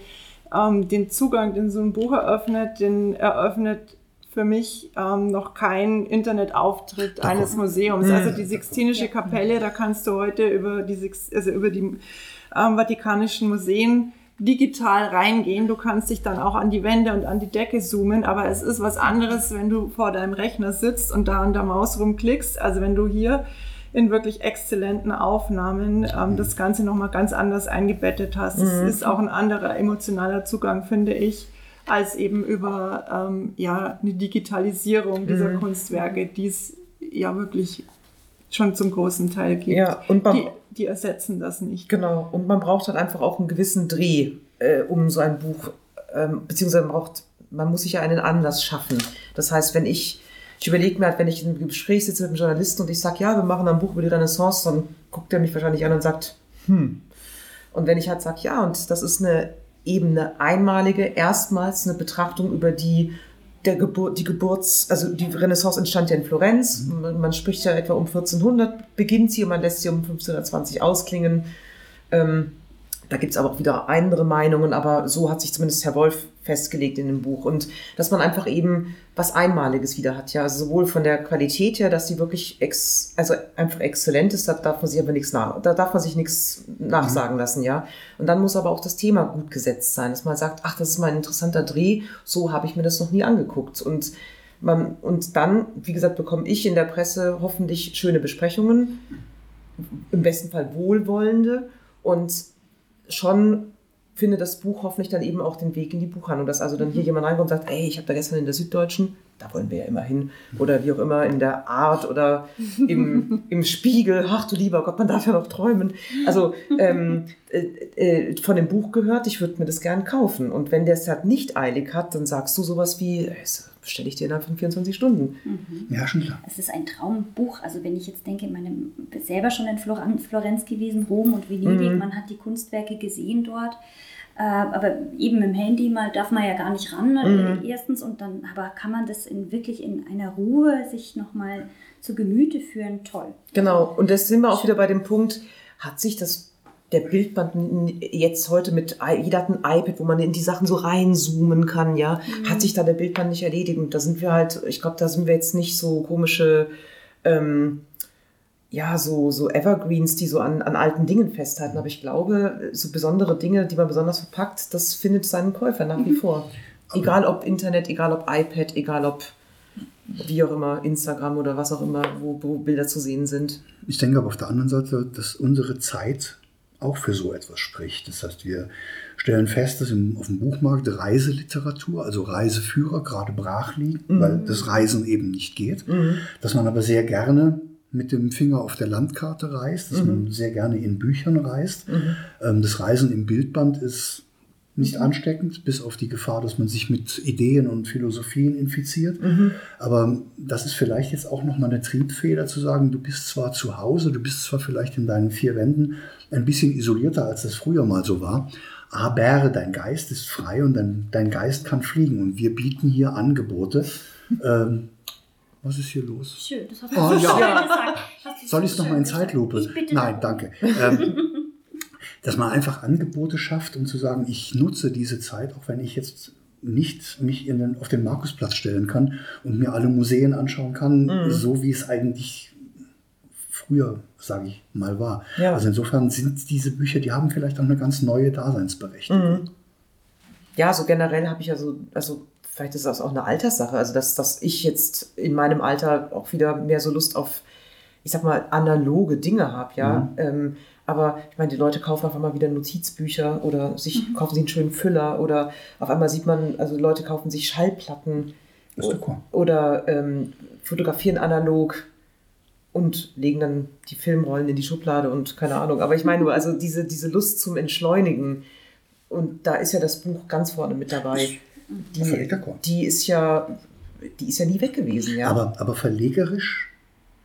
ähm, den Zugang, den so ein Buch eröffnet, den eröffnet für mich ähm, noch kein Internetauftritt eines Museums. Also die Sixtinische Kapelle, da kannst du heute über die, Six, also über die ähm, Vatikanischen Museen digital reingehen. Du kannst dich dann auch an die Wände und an die Decke zoomen, aber es ist was anderes, wenn du vor deinem Rechner sitzt und da an der Maus rumklickst. Also wenn du hier in wirklich exzellenten Aufnahmen ähm, das Ganze nochmal ganz anders eingebettet hast. Es ist auch ein anderer emotionaler Zugang, finde ich, als eben über ähm, ja, eine Digitalisierung dieser Kunstwerke, die es ja wirklich schon zum großen Teil gibt. Ja, und beim- die, die ersetzen das nicht. Genau, und man braucht halt einfach auch einen gewissen Dreh, äh, um so ein Buch, ähm, beziehungsweise man braucht, man muss sich ja einen Anlass schaffen. Das heißt, wenn ich, ich überlege mir halt, wenn ich in einem Gespräch sitze mit einem Journalisten und ich sage, ja, wir machen ein Buch über die Renaissance, dann guckt er mich wahrscheinlich an und sagt, hm. Und wenn ich halt sage, ja, und das ist eine eben eine einmalige, erstmals eine Betrachtung über die der Geburt, die Geburts, also die Renaissance entstand ja in Florenz. Man, man spricht ja etwa um 1400 beginnt sie und man lässt sie um 1520 ausklingen. Ähm, da gibt es aber auch wieder andere Meinungen, aber so hat sich zumindest Herr Wolf festgelegt in dem Buch. Und dass man einfach eben was Einmaliges wieder hat, ja. Also sowohl von der Qualität her, dass sie wirklich ex, also einfach exzellent ist, da darf man sich aber nichts nach, da darf man sich nichts nachsagen lassen, ja. Und dann muss aber auch das Thema gut gesetzt sein, dass man sagt, ach, das ist mal ein interessanter Dreh, so habe ich mir das noch nie angeguckt. Und man, und dann, wie gesagt, bekomme ich in der Presse hoffentlich schöne Besprechungen, im besten Fall wohlwollende und schon findet das Buch hoffentlich dann eben auch den Weg in die Buchhandlung, dass also dann hier jemand reinkommt und sagt, ey, ich habe da gestern in der Süddeutschen da wollen wir ja immer hin. Oder wie auch immer in der Art oder im, im Spiegel. Ach du lieber Gott, man darf ja noch träumen. Also ähm, äh, äh, von dem Buch gehört, ich würde mir das gern kaufen. Und wenn der es halt nicht eilig hat, dann sagst du sowas wie, das bestelle ich dir innerhalb von 24 Stunden. Ja, schon klar. Es ist ein Traumbuch. Also wenn ich jetzt denke, ich meine, selber schon in Florenz gewesen, Rom und Venedig, Mhm. man hat die Kunstwerke gesehen dort. Äh, aber eben im Handy mal darf man ja gar nicht ran, Mhm. äh, erstens. Und dann aber kann man das in, wirklich in einer Ruhe sich nochmal zu Gemüte führen. Toll. Genau, und das sind wir auch wieder bei dem Punkt, hat sich das der Bildband jetzt heute mit, jeder hat ein iPad, wo man in die Sachen so reinzoomen kann, ja, hat sich da der Bildband nicht erledigt. Und da sind wir halt, ich glaube, da sind wir jetzt nicht so komische, ähm, ja, so, so Evergreens, die so an, an alten Dingen festhalten. Aber ich glaube, so besondere Dinge, die man besonders verpackt, das findet seinen Käufer nach wie vor. Egal ob Internet, egal ob iPad, egal ob wie auch immer, Instagram oder was auch immer, wo, wo Bilder zu sehen sind. Ich denke aber auf der anderen Seite, dass unsere Zeit auch für so etwas spricht. Das heißt, wir stellen fest, dass im, auf dem Buchmarkt Reiseliteratur, also Reiseführer, gerade brach liegen, weil das Reisen eben nicht geht. Dass man aber sehr gerne mit dem Finger auf der Landkarte reist, dass man sehr gerne in Büchern reist. Ähm, das Reisen im Bildband ist nicht ansteckend, bis auf die Gefahr, dass man sich mit Ideen und Philosophien infiziert. Aber das ist vielleicht jetzt auch nochmal eine Triebfeder zu sagen, du bist zwar zu Hause, du bist zwar vielleicht in deinen vier Wänden ein bisschen isolierter, als das früher mal so war, aber dein Geist ist frei und dein, dein Geist kann fliegen. Und wir bieten hier Angebote. Ähm, was ist hier los? Schön, das hast Oh, du so ja. schön gesagt. Hast du Soll so ich es nochmal schön in. Zeitlupe? Ich bitte Nein, danke. Ähm, dass man einfach Angebote schafft, um zu sagen, ich nutze diese Zeit, auch wenn ich jetzt nicht mich in den, auf den Markusplatz stellen kann und mir alle Museen anschauen kann, Mhm. so wie es eigentlich früher, sage ich mal, war. Ja. Also insofern sind diese Bücher, die haben vielleicht auch eine ganz neue Daseinsberechtigung. Mhm. Ja, so generell habe ich ja so, also vielleicht ist das auch eine Alterssache, also dass, dass ich jetzt in meinem Alter auch wieder mehr so Lust auf, ich sag mal, analoge Dinge habe, ja. Ähm, aber ich meine, die Leute kaufen auf einmal wieder Notizbücher oder sich kaufen sich einen schönen Füller oder auf einmal sieht man, also Leute kaufen sich Schallplatten cool. oder ähm, fotografieren analog und legen dann die Filmrollen in die Schublade und keine Ahnung. Aber ich meine nur, also diese, diese Lust zum Entschleunigen und da ist ja das Buch ganz vorne mit dabei. Völlig Die, die ist ja, die ist ja nie weg gewesen, ja. Aber, aber verlegerisch,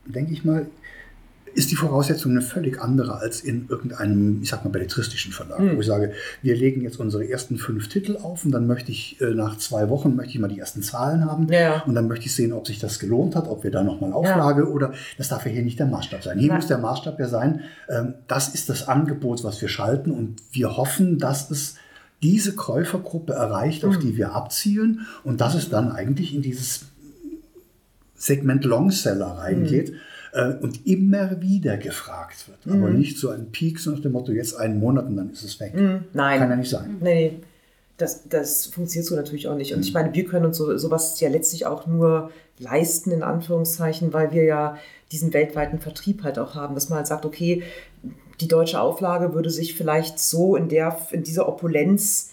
denke ich mal, ist die Voraussetzung eine völlig andere als in irgendeinem, ich sag mal, belletristischen Verlag, Hm. wo ich sage, wir legen jetzt unsere ersten fünf Titel auf und dann möchte ich äh, nach zwei Wochen möchte ich mal die ersten Zahlen haben Ja, ja. und dann möchte ich sehen, ob sich das gelohnt hat, ob wir da nochmal Auflage oder das darf ja hier nicht der Maßstab sein. Hier Nein. muss der Maßstab ja sein, ähm, das ist das Angebot, was wir schalten und wir hoffen, dass es diese Käufergruppe erreicht, auf die wir abzielen und dass es dann eigentlich in dieses Segment Longseller reingeht äh, und immer wieder gefragt wird. Aber nicht so ein Peak, so nach dem Motto, jetzt einen Monat und dann ist es weg. Nein. Kann ja nicht sein. Nee. Das, das funktioniert so natürlich auch nicht. Und ich meine, wir können uns so, sowas ja letztlich auch nur leisten, in Anführungszeichen, weil wir ja diesen weltweiten Vertrieb halt auch haben, dass man halt sagt, okay, die deutsche Auflage würde sich vielleicht so in der, in dieser Opulenz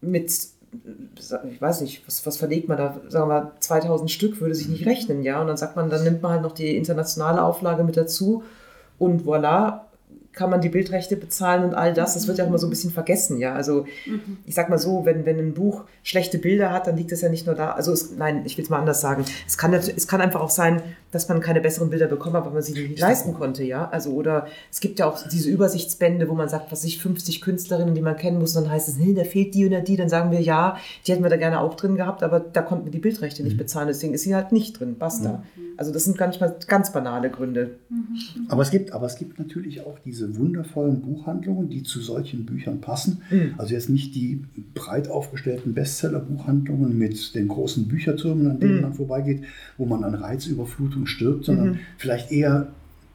mit, ich weiß nicht, was, was verlegt man da, sagen wir mal, 2000 Stück würde sich nicht rechnen, ja. Und dann sagt man, dann nimmt man halt noch die internationale Auflage mit dazu und voilà, kann man die Bildrechte bezahlen und all das. Das wird ja auch immer so ein bisschen vergessen, ja. Also ich sag mal so, wenn, wenn ein Buch schlechte Bilder hat, dann liegt es ja nicht nur da. Also es, nein, ich will es mal anders sagen. Es kann, es kann einfach auch sein, dass man keine besseren Bilder bekommen hat, weil man sie nicht leisten konnte, ja. Also oder es gibt ja auch diese Übersichtsbände, wo man sagt, was ich 50 Künstlerinnen, die man kennen muss, und dann heißt es, nee, da fehlt die oder die, dann sagen wir ja, die hätten wir da gerne auch drin gehabt, aber da konnten wir die Bildrechte nicht bezahlen, deswegen ist sie halt nicht drin. Basta. Also das sind gar nicht mal ganz banale Gründe. Aber es gibt, aber es gibt natürlich auch diese wundervollen Buchhandlungen, die zu solchen Büchern passen. Also jetzt nicht die breit aufgestellten Bestseller-Buchhandlungen mit den großen Büchertürmen, an denen man vorbeigeht, wo man an Reizüberflutung stirbt, sondern vielleicht eher,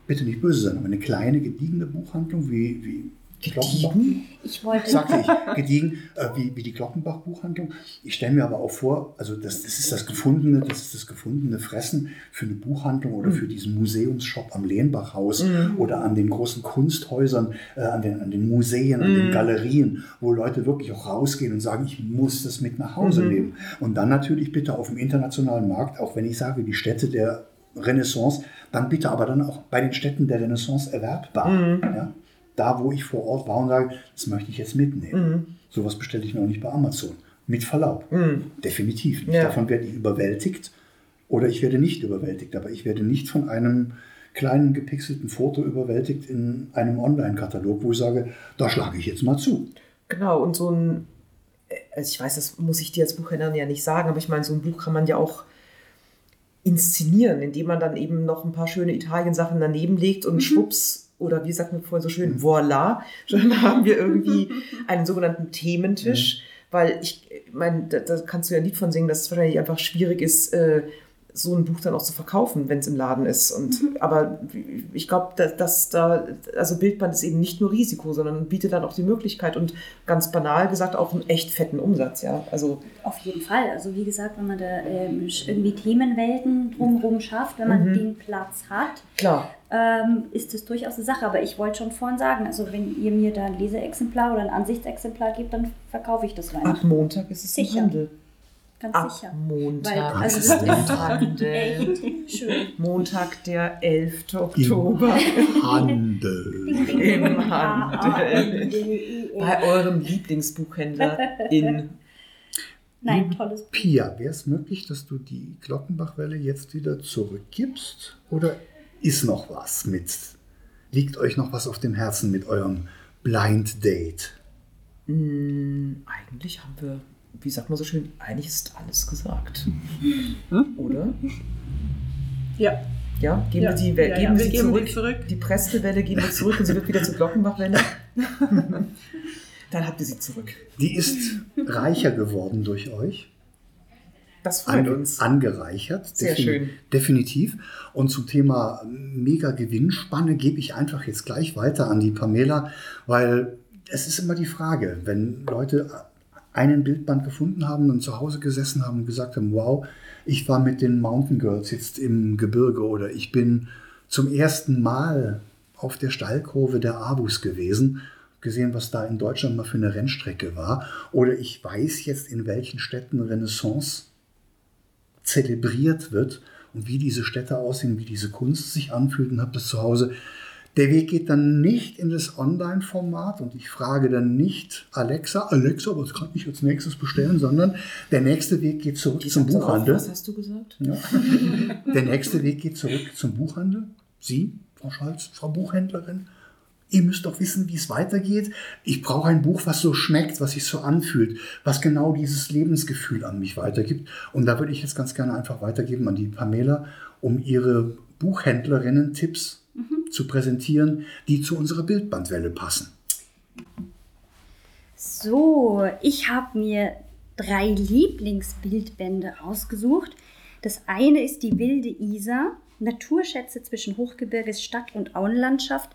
bitte nicht böse sein, aber eine kleine, gediegene Buchhandlung wie, wie Glockenbach. Ich wollte. Sagte ich, gediegen, äh, wie, wie die Glockenbach-Buchhandlung. Ich stelle mir aber auch vor, also das, das ist das gefundene, das ist das gefundene Fressen für eine Buchhandlung oder für diesen Museumsshop am Lehnbachhaus oder an den großen Kunsthäusern, äh, an, den, an den Museen, an den Galerien, wo Leute wirklich auch rausgehen und sagen, ich muss das mit nach Hause nehmen. Und dann natürlich bitte auf dem internationalen Markt, auch wenn ich sage, die Städte der Renaissance, dann bitte aber dann auch bei den Städten der Renaissance erwerbbar. Ja? Da, wo ich vor Ort war und sage, das möchte ich jetzt mitnehmen. Sowas bestelle ich noch nicht bei Amazon. Mit Verlaub. Definitiv nicht. Ja. Davon werde ich überwältigt oder ich werde nicht überwältigt. Aber ich werde nicht von einem kleinen gepixelten Foto überwältigt in einem Online-Katalog, wo ich sage, da schlage ich jetzt mal zu. Genau, und so ein, äh, also ich weiß, das muss ich dir als Buchhändlerin ja nicht sagen, aber ich meine, so ein Buch kann man ja auch inszenieren, indem man dann eben noch ein paar schöne Italien-Sachen daneben legt und schwupps, oder wie sagt man vorhin so schön, voila, dann haben wir irgendwie einen sogenannten Thementisch, weil ich meine, da, da kannst du ja ein Lied von singen, dass es wahrscheinlich einfach schwierig ist, äh, so ein Buch dann auch zu verkaufen, wenn es im Laden ist. Und aber ich glaube, dass, dass da, also Bildband ist eben nicht nur Risiko, sondern bietet dann auch die Möglichkeit und ganz banal gesagt auch einen echt fetten Umsatz, ja. Also Auf jeden Fall. Also wie gesagt, wenn man da ähm, irgendwie Themenwelten drumherum schafft, wenn man den Platz hat, klar. ähm, ist das durchaus eine Sache. Aber ich wollte schon vorhin sagen, also wenn ihr mir da ein Leseexemplar oder ein Ansichtsexemplar gebt, dann verkaufe ich das rein. Ab Montag ist es im Sicher. Handel. Ganz Ab sicher. Montag Weil, also ist das es im ist Handel. echt schön. Montag, der 11. Oktober Handel. im Handel. Bei eurem Lieblingsbuchhändler in Nein, tolles Buch. Pia, wäre es möglich, dass du die Glockenbachwelle jetzt wieder zurückgibst? Oder ist noch was mit? Liegt euch noch was auf dem Herzen mit eurem Blind Date? Eigentlich haben wir, wie sagt man so schön, eigentlich ist alles gesagt. Oder? Ja. Ja, geben Ja. wir die, Welle- Ja, geben ja, wir wir sie geben zurück. die zurück. Die Prestewelle geben wir zurück und sie wird wieder zur Glockenbachwelle. Dann habt ihr sie zurück. Die ist reicher geworden durch euch. Das freut Ange uns. angereichert. Sehr schön. Definitiv. Und zum Thema mega Gewinnspanne gebe ich einfach jetzt gleich weiter an die Pamela, weil es ist immer die Frage, wenn Leute einen Bildband gefunden haben und zu Hause gesessen haben und gesagt haben, wow, ich war mit den Mountain Girls jetzt im Gebirge oder ich bin zum ersten Mal auf der Steilkurve der Abus gewesen, gesehen, was da in Deutschland mal für eine Rennstrecke war. Oder ich weiß jetzt, in welchen Städten Renaissance zelebriert wird und wie diese Städte aussehen, wie diese Kunst sich anfühlt und habe das zu Hause. Der Weg geht dann nicht in das Online-Format und ich frage dann nicht Alexa, Alexa, was kann ich als nächstes bestellen, sondern der nächste Weg geht zurück Die zum Buchhandel. Was hast du gesagt? Ja. Der nächste Weg geht zurück zum Buchhandel. Sie, Frau Scholz, Frau Buchhändlerin, ihr müsst doch wissen, wie es weitergeht. Ich brauche ein Buch, was so schmeckt, was sich so anfühlt, was genau dieses Lebensgefühl an mich weitergibt. Und da würde ich jetzt ganz gerne einfach weitergeben an die Pamela, um ihre Buchhändlerinnen-Tipps zu präsentieren, die zu unserer Bildbandwelle passen. So, ich habe mir drei Lieblingsbildbände ausgesucht. Das eine ist die wilde Isar, Naturschätze zwischen Hochgebirges Stadt und Auenlandschaft.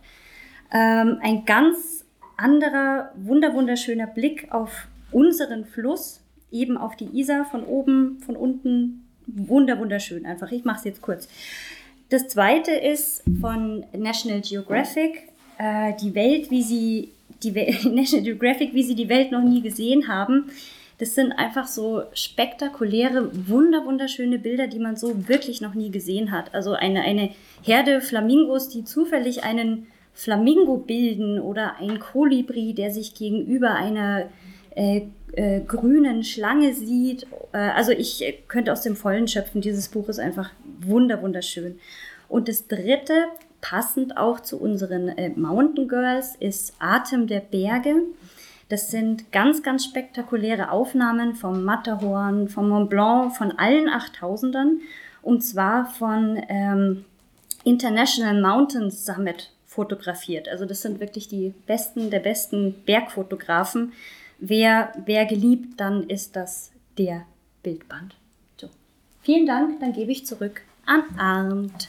Ähm, ein ganz anderer, wunder wunderschöner Blick auf unseren Fluss, eben auf die Isar von oben, von unten. Wunder wunderschön einfach. Ich mache es jetzt kurz. Das zweite ist von National Geographic, äh, die Welt, wie sie die Wel National Geographic, wie sie die Welt noch nie gesehen haben. Das sind einfach so spektakuläre, wunder wunderschöne Bilder, die man so wirklich noch nie gesehen hat. Also eine, eine Herde Flamingos, die zufällig einen Flamingo bilden oder ein Kolibri, der sich gegenüber einer äh, äh, grünen Schlange sieht. Äh, also ich könnte aus dem Vollen schöpfen. Dieses Buch ist einfach wunder wunderschön. Und das dritte, passend auch zu unseren äh, Mountain Girls, ist Atem der Berge. Das sind ganz, ganz spektakuläre Aufnahmen vom Matterhorn, vom Mont Blanc, von allen 8000ern. Und zwar von ähm, International Mountain Summit fotografiert. Also das sind wirklich die besten der besten Bergfotografen. Wer, wer geliebt, dann ist das der Bildband. So. Vielen Dank, dann gebe ich zurück an Arndt.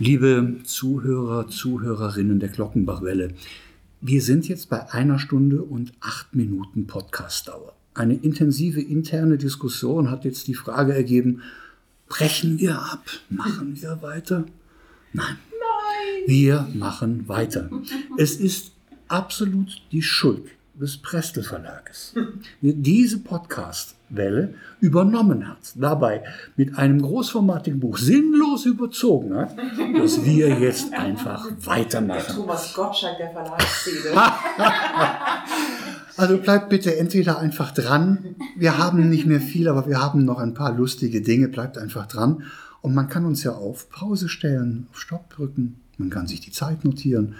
Liebe Zuhörer, Zuhörerinnen der Glockenbachwelle, wir sind jetzt bei einer Stunde und acht Minuten Podcastdauer. Eine intensive interne Diskussion hat jetzt die Frage ergeben, brechen wir ab, machen wir weiter? Nein. Nein. Wir machen weiter. Es ist absolut die Schuld des Prestel Verlages, diese Podcast-Welle übernommen hat, dabei mit einem großformatigen Buch sinnlos überzogen hat, dass wir jetzt einfach weitermachen. Der Thomas Gottschalk der Verlagsszene. Also bleibt bitte entweder einfach dran. Wir haben nicht mehr viel, aber wir haben noch ein paar lustige Dinge. Bleibt einfach dran. Und man kann uns ja auf Pause stellen, auf Stopp drücken. Man kann sich die Zeit notieren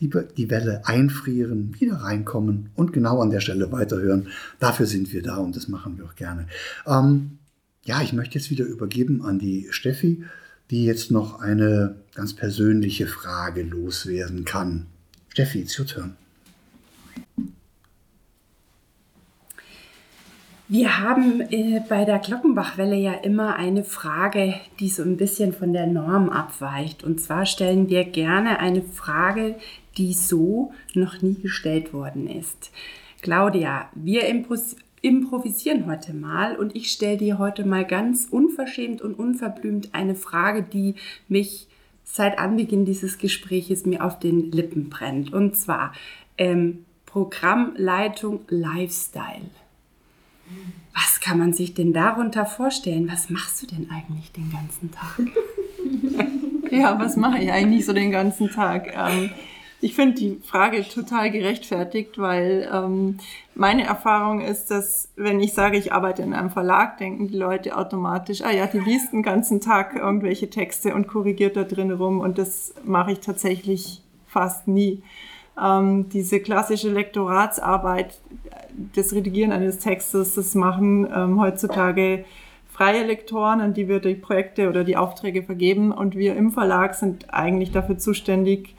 die, die Welle einfrieren, wieder reinkommen und genau an der Stelle weiterhören. Dafür sind wir da und das machen wir auch gerne. Ähm, ja, ich möchte jetzt wieder übergeben an die Steffi, die jetzt noch eine ganz persönliche Frage loswerden kann. Steffi, it's your turn. Wir haben äh, bei der Glockenbachwelle ja immer eine Frage, die so ein bisschen von der Norm abweicht. Und zwar stellen wir gerne eine Frage, die so noch nie gestellt worden ist. Claudia, wir improvisieren heute mal und ich stelle dir heute mal ganz unverschämt und unverblümt eine Frage, die mich seit Anbeginn dieses Gespräches mir auf den Lippen brennt. Und zwar ähm, Programmleitung Lifestyle. Was kann man sich denn darunter vorstellen? Was machst du denn eigentlich den ganzen Tag? ja, was mache ich eigentlich so den ganzen Tag? Ähm, ich finde die Frage total gerechtfertigt, weil ähm, meine Erfahrung ist, dass wenn ich sage, ich arbeite in einem Verlag, denken die Leute automatisch, ah ja, die liest den ganzen Tag irgendwelche Texte und korrigiert da drin rum und das mache ich tatsächlich fast nie. Ähm, diese klassische Lektoratsarbeit, das Redigieren eines Textes, das machen ähm, heutzutage freie Lektoren, an die wir die Projekte oder die Aufträge vergeben und wir im Verlag sind eigentlich dafür zuständig,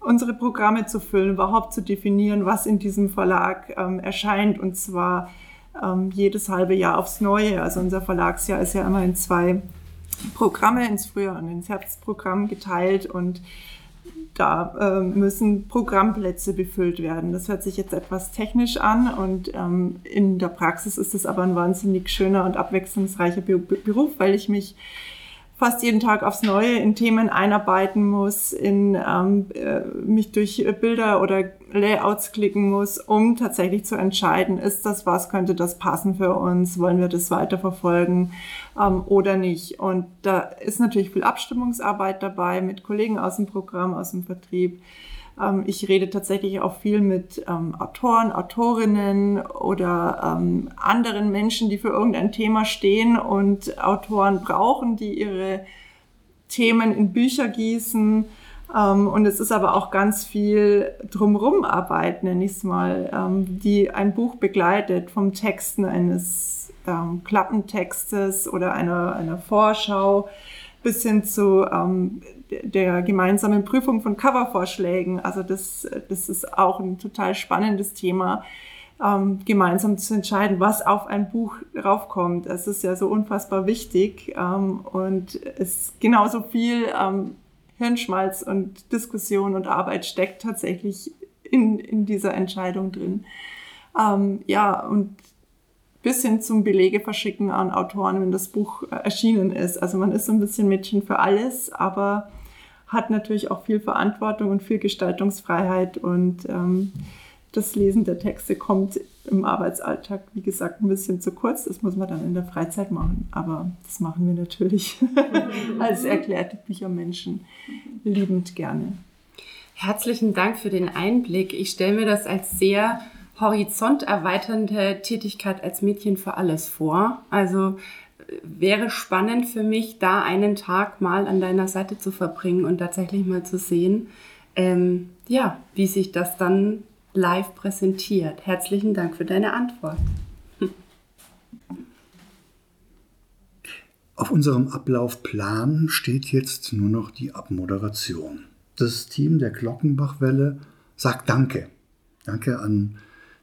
unsere Programme zu füllen, überhaupt zu definieren, was in diesem Verlag ähm, erscheint und zwar ähm, jedes halbe Jahr aufs Neue. Also unser Verlagsjahr ist ja immer in zwei Programme, ins Frühjahr und ins Herbstprogramm geteilt und da äh, müssen Programmplätze befüllt werden. Das hört sich jetzt etwas technisch an und ähm, in der Praxis ist es aber ein wahnsinnig schöner und abwechslungsreicher Beruf, weil ich mich fast jeden Tag aufs Neue in Themen einarbeiten muss, in ähm, äh, mich durch Bilder oder Layouts klicken muss, um tatsächlich zu entscheiden, ist das was, könnte das passen für uns, wollen wir das weiterverfolgen ähm, oder nicht. Und da ist natürlich viel Abstimmungsarbeit dabei mit Kollegen aus dem Programm, aus dem Vertrieb. Ähm, ich rede tatsächlich auch viel mit ähm, Autoren, Autorinnen oder ähm, anderen Menschen, die für irgendein Thema stehen und Autoren brauchen, die ihre Themen in Bücher gießen. Ähm, und es ist aber auch ganz viel drumrum Arbeit, nenne ich es mal, ähm, die ein Buch begleitet vom Texten eines ähm, Klappentextes oder einer, einer Vorschau bis hin zu ähm, der gemeinsamen Prüfung von Covervorschlägen. Also das, das ist auch ein total spannendes Thema, ähm, gemeinsam zu entscheiden, was auf ein Buch raufkommt. Es ist ja so unfassbar wichtig ähm, und es genauso viel ähm, Hirnschmalz und Diskussion und Arbeit steckt tatsächlich in, in dieser Entscheidung drin. Ähm, ja, und bis hin zum Belege verschicken an Autoren, wenn das Buch äh, erschienen ist. Also man ist so ein bisschen Mädchen für alles, aber hat natürlich auch viel Verantwortung und viel Gestaltungsfreiheit und ähm, das Lesen der Texte kommt im Arbeitsalltag, wie gesagt, ein bisschen zu kurz. Das muss man dann in der Freizeit machen. Aber das machen wir natürlich als erklärte Büchermenschen liebend gerne. Herzlichen Dank für den Einblick. Ich stelle mir das als sehr horizonterweiternde Tätigkeit als Mädchen für alles vor. Also wäre spannend für mich, da einen Tag mal an deiner Seite zu verbringen und tatsächlich mal zu sehen, ähm, ja, wie sich das dann live präsentiert. Herzlichen Dank für deine Antwort. Auf unserem Ablaufplan steht jetzt nur noch die Abmoderation. Das Team der Glockenbachwelle sagt Danke. Danke an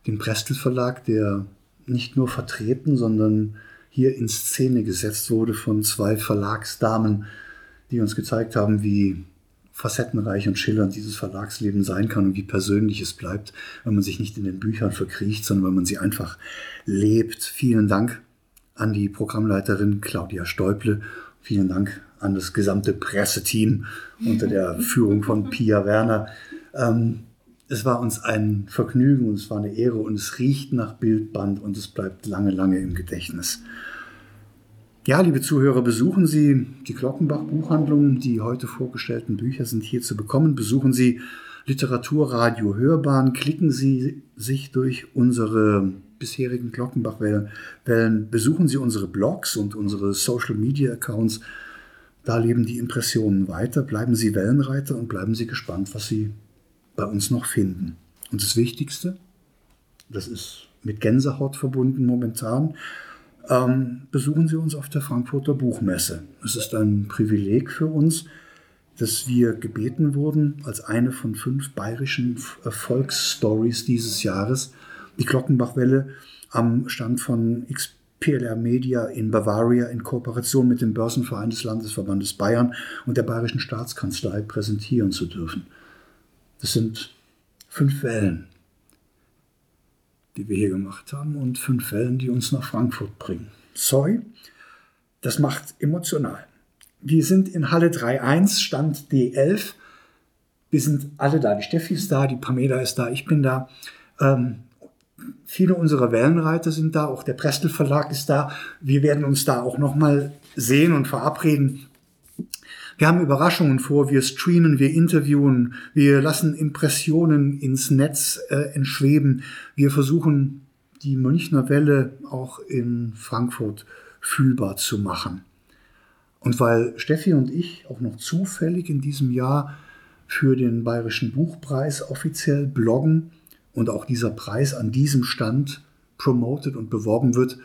den Prestel Verlag, der nicht nur vertreten, sondern hier in Szene gesetzt wurde von zwei Verlagsdamen, die uns gezeigt haben, wie facettenreich und schillernd dieses Verlagsleben sein kann und wie persönlich es bleibt, wenn man sich nicht in den Büchern verkriecht, sondern wenn man sie einfach lebt. Vielen Dank an die Programmleiterin Claudia Steuble. Vielen Dank an das gesamte Presseteam unter der Führung von Pia Werner. Ähm, es war uns ein Vergnügen und es war eine Ehre und es riecht nach Bildband und es bleibt lange, lange im Gedächtnis. Ja, liebe Zuhörer, besuchen Sie die Glockenbach Buchhandlung. Die heute vorgestellten Bücher sind hier zu bekommen. Besuchen Sie Literaturradio Hörbahn. Klicken Sie sich durch unsere bisherigen Glockenbach-Wellen. Besuchen Sie unsere Blogs und unsere Social Media Accounts. Da leben die Impressionen weiter. Bleiben Sie Wellenreiter und bleiben Sie gespannt, was Sie bei uns noch finden. Und das Wichtigste, das ist mit Gänsehaut verbunden momentan, ähm, besuchen Sie uns auf der Frankfurter Buchmesse. Es ist ein Privileg für uns, dass wir gebeten wurden, als eine von fünf bayerischen Erfolgsstories dieses Jahres, die Glockenbachwelle am Stand von XPLR Media in Bavaria in Kooperation mit dem Börsenverein des Landesverbandes Bayern und der Bayerischen Staatskanzlei präsentieren zu dürfen. Das sind fünf Wellen, die wir hier gemacht haben und fünf Wellen, die uns nach Frankfurt bringen. Sorry, das macht emotional. Wir sind in Halle 3.1, Stand D11. Wir sind alle da. Die Steffi ist da, die Pamela ist da, ich bin da. Ähm, viele unserer Wellenreiter sind da, auch der Prestel Verlag ist da. Wir werden uns da auch nochmal sehen und verabreden. Wir haben Überraschungen vor, wir streamen, wir interviewen, wir lassen Impressionen ins Netz äh, entschweben. Wir versuchen, die Münchner Welle auch in Frankfurt fühlbar zu machen. Und weil Steffi und ich auch noch zufällig in diesem Jahr für den Bayerischen Buchpreis offiziell bloggen und auch dieser Preis an diesem Stand promoted und beworben wird,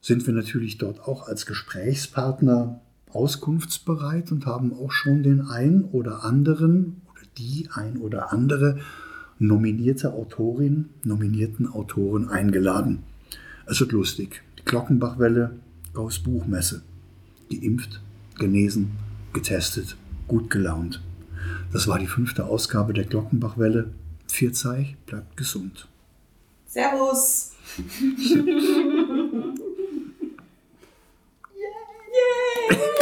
sind wir natürlich dort auch als Gesprächspartner auskunftsbereit und haben auch schon den ein oder anderen oder die ein oder andere nominierte Autorin, nominierten Autoren eingeladen. Es wird lustig. Die Glockenbachwelle aus Buchmesse. Geimpft, genesen, getestet, gut gelaunt. Das war die fünfte Ausgabe der Glockenbachwelle. Vierzeig, bleibt gesund. Servus! Hat dir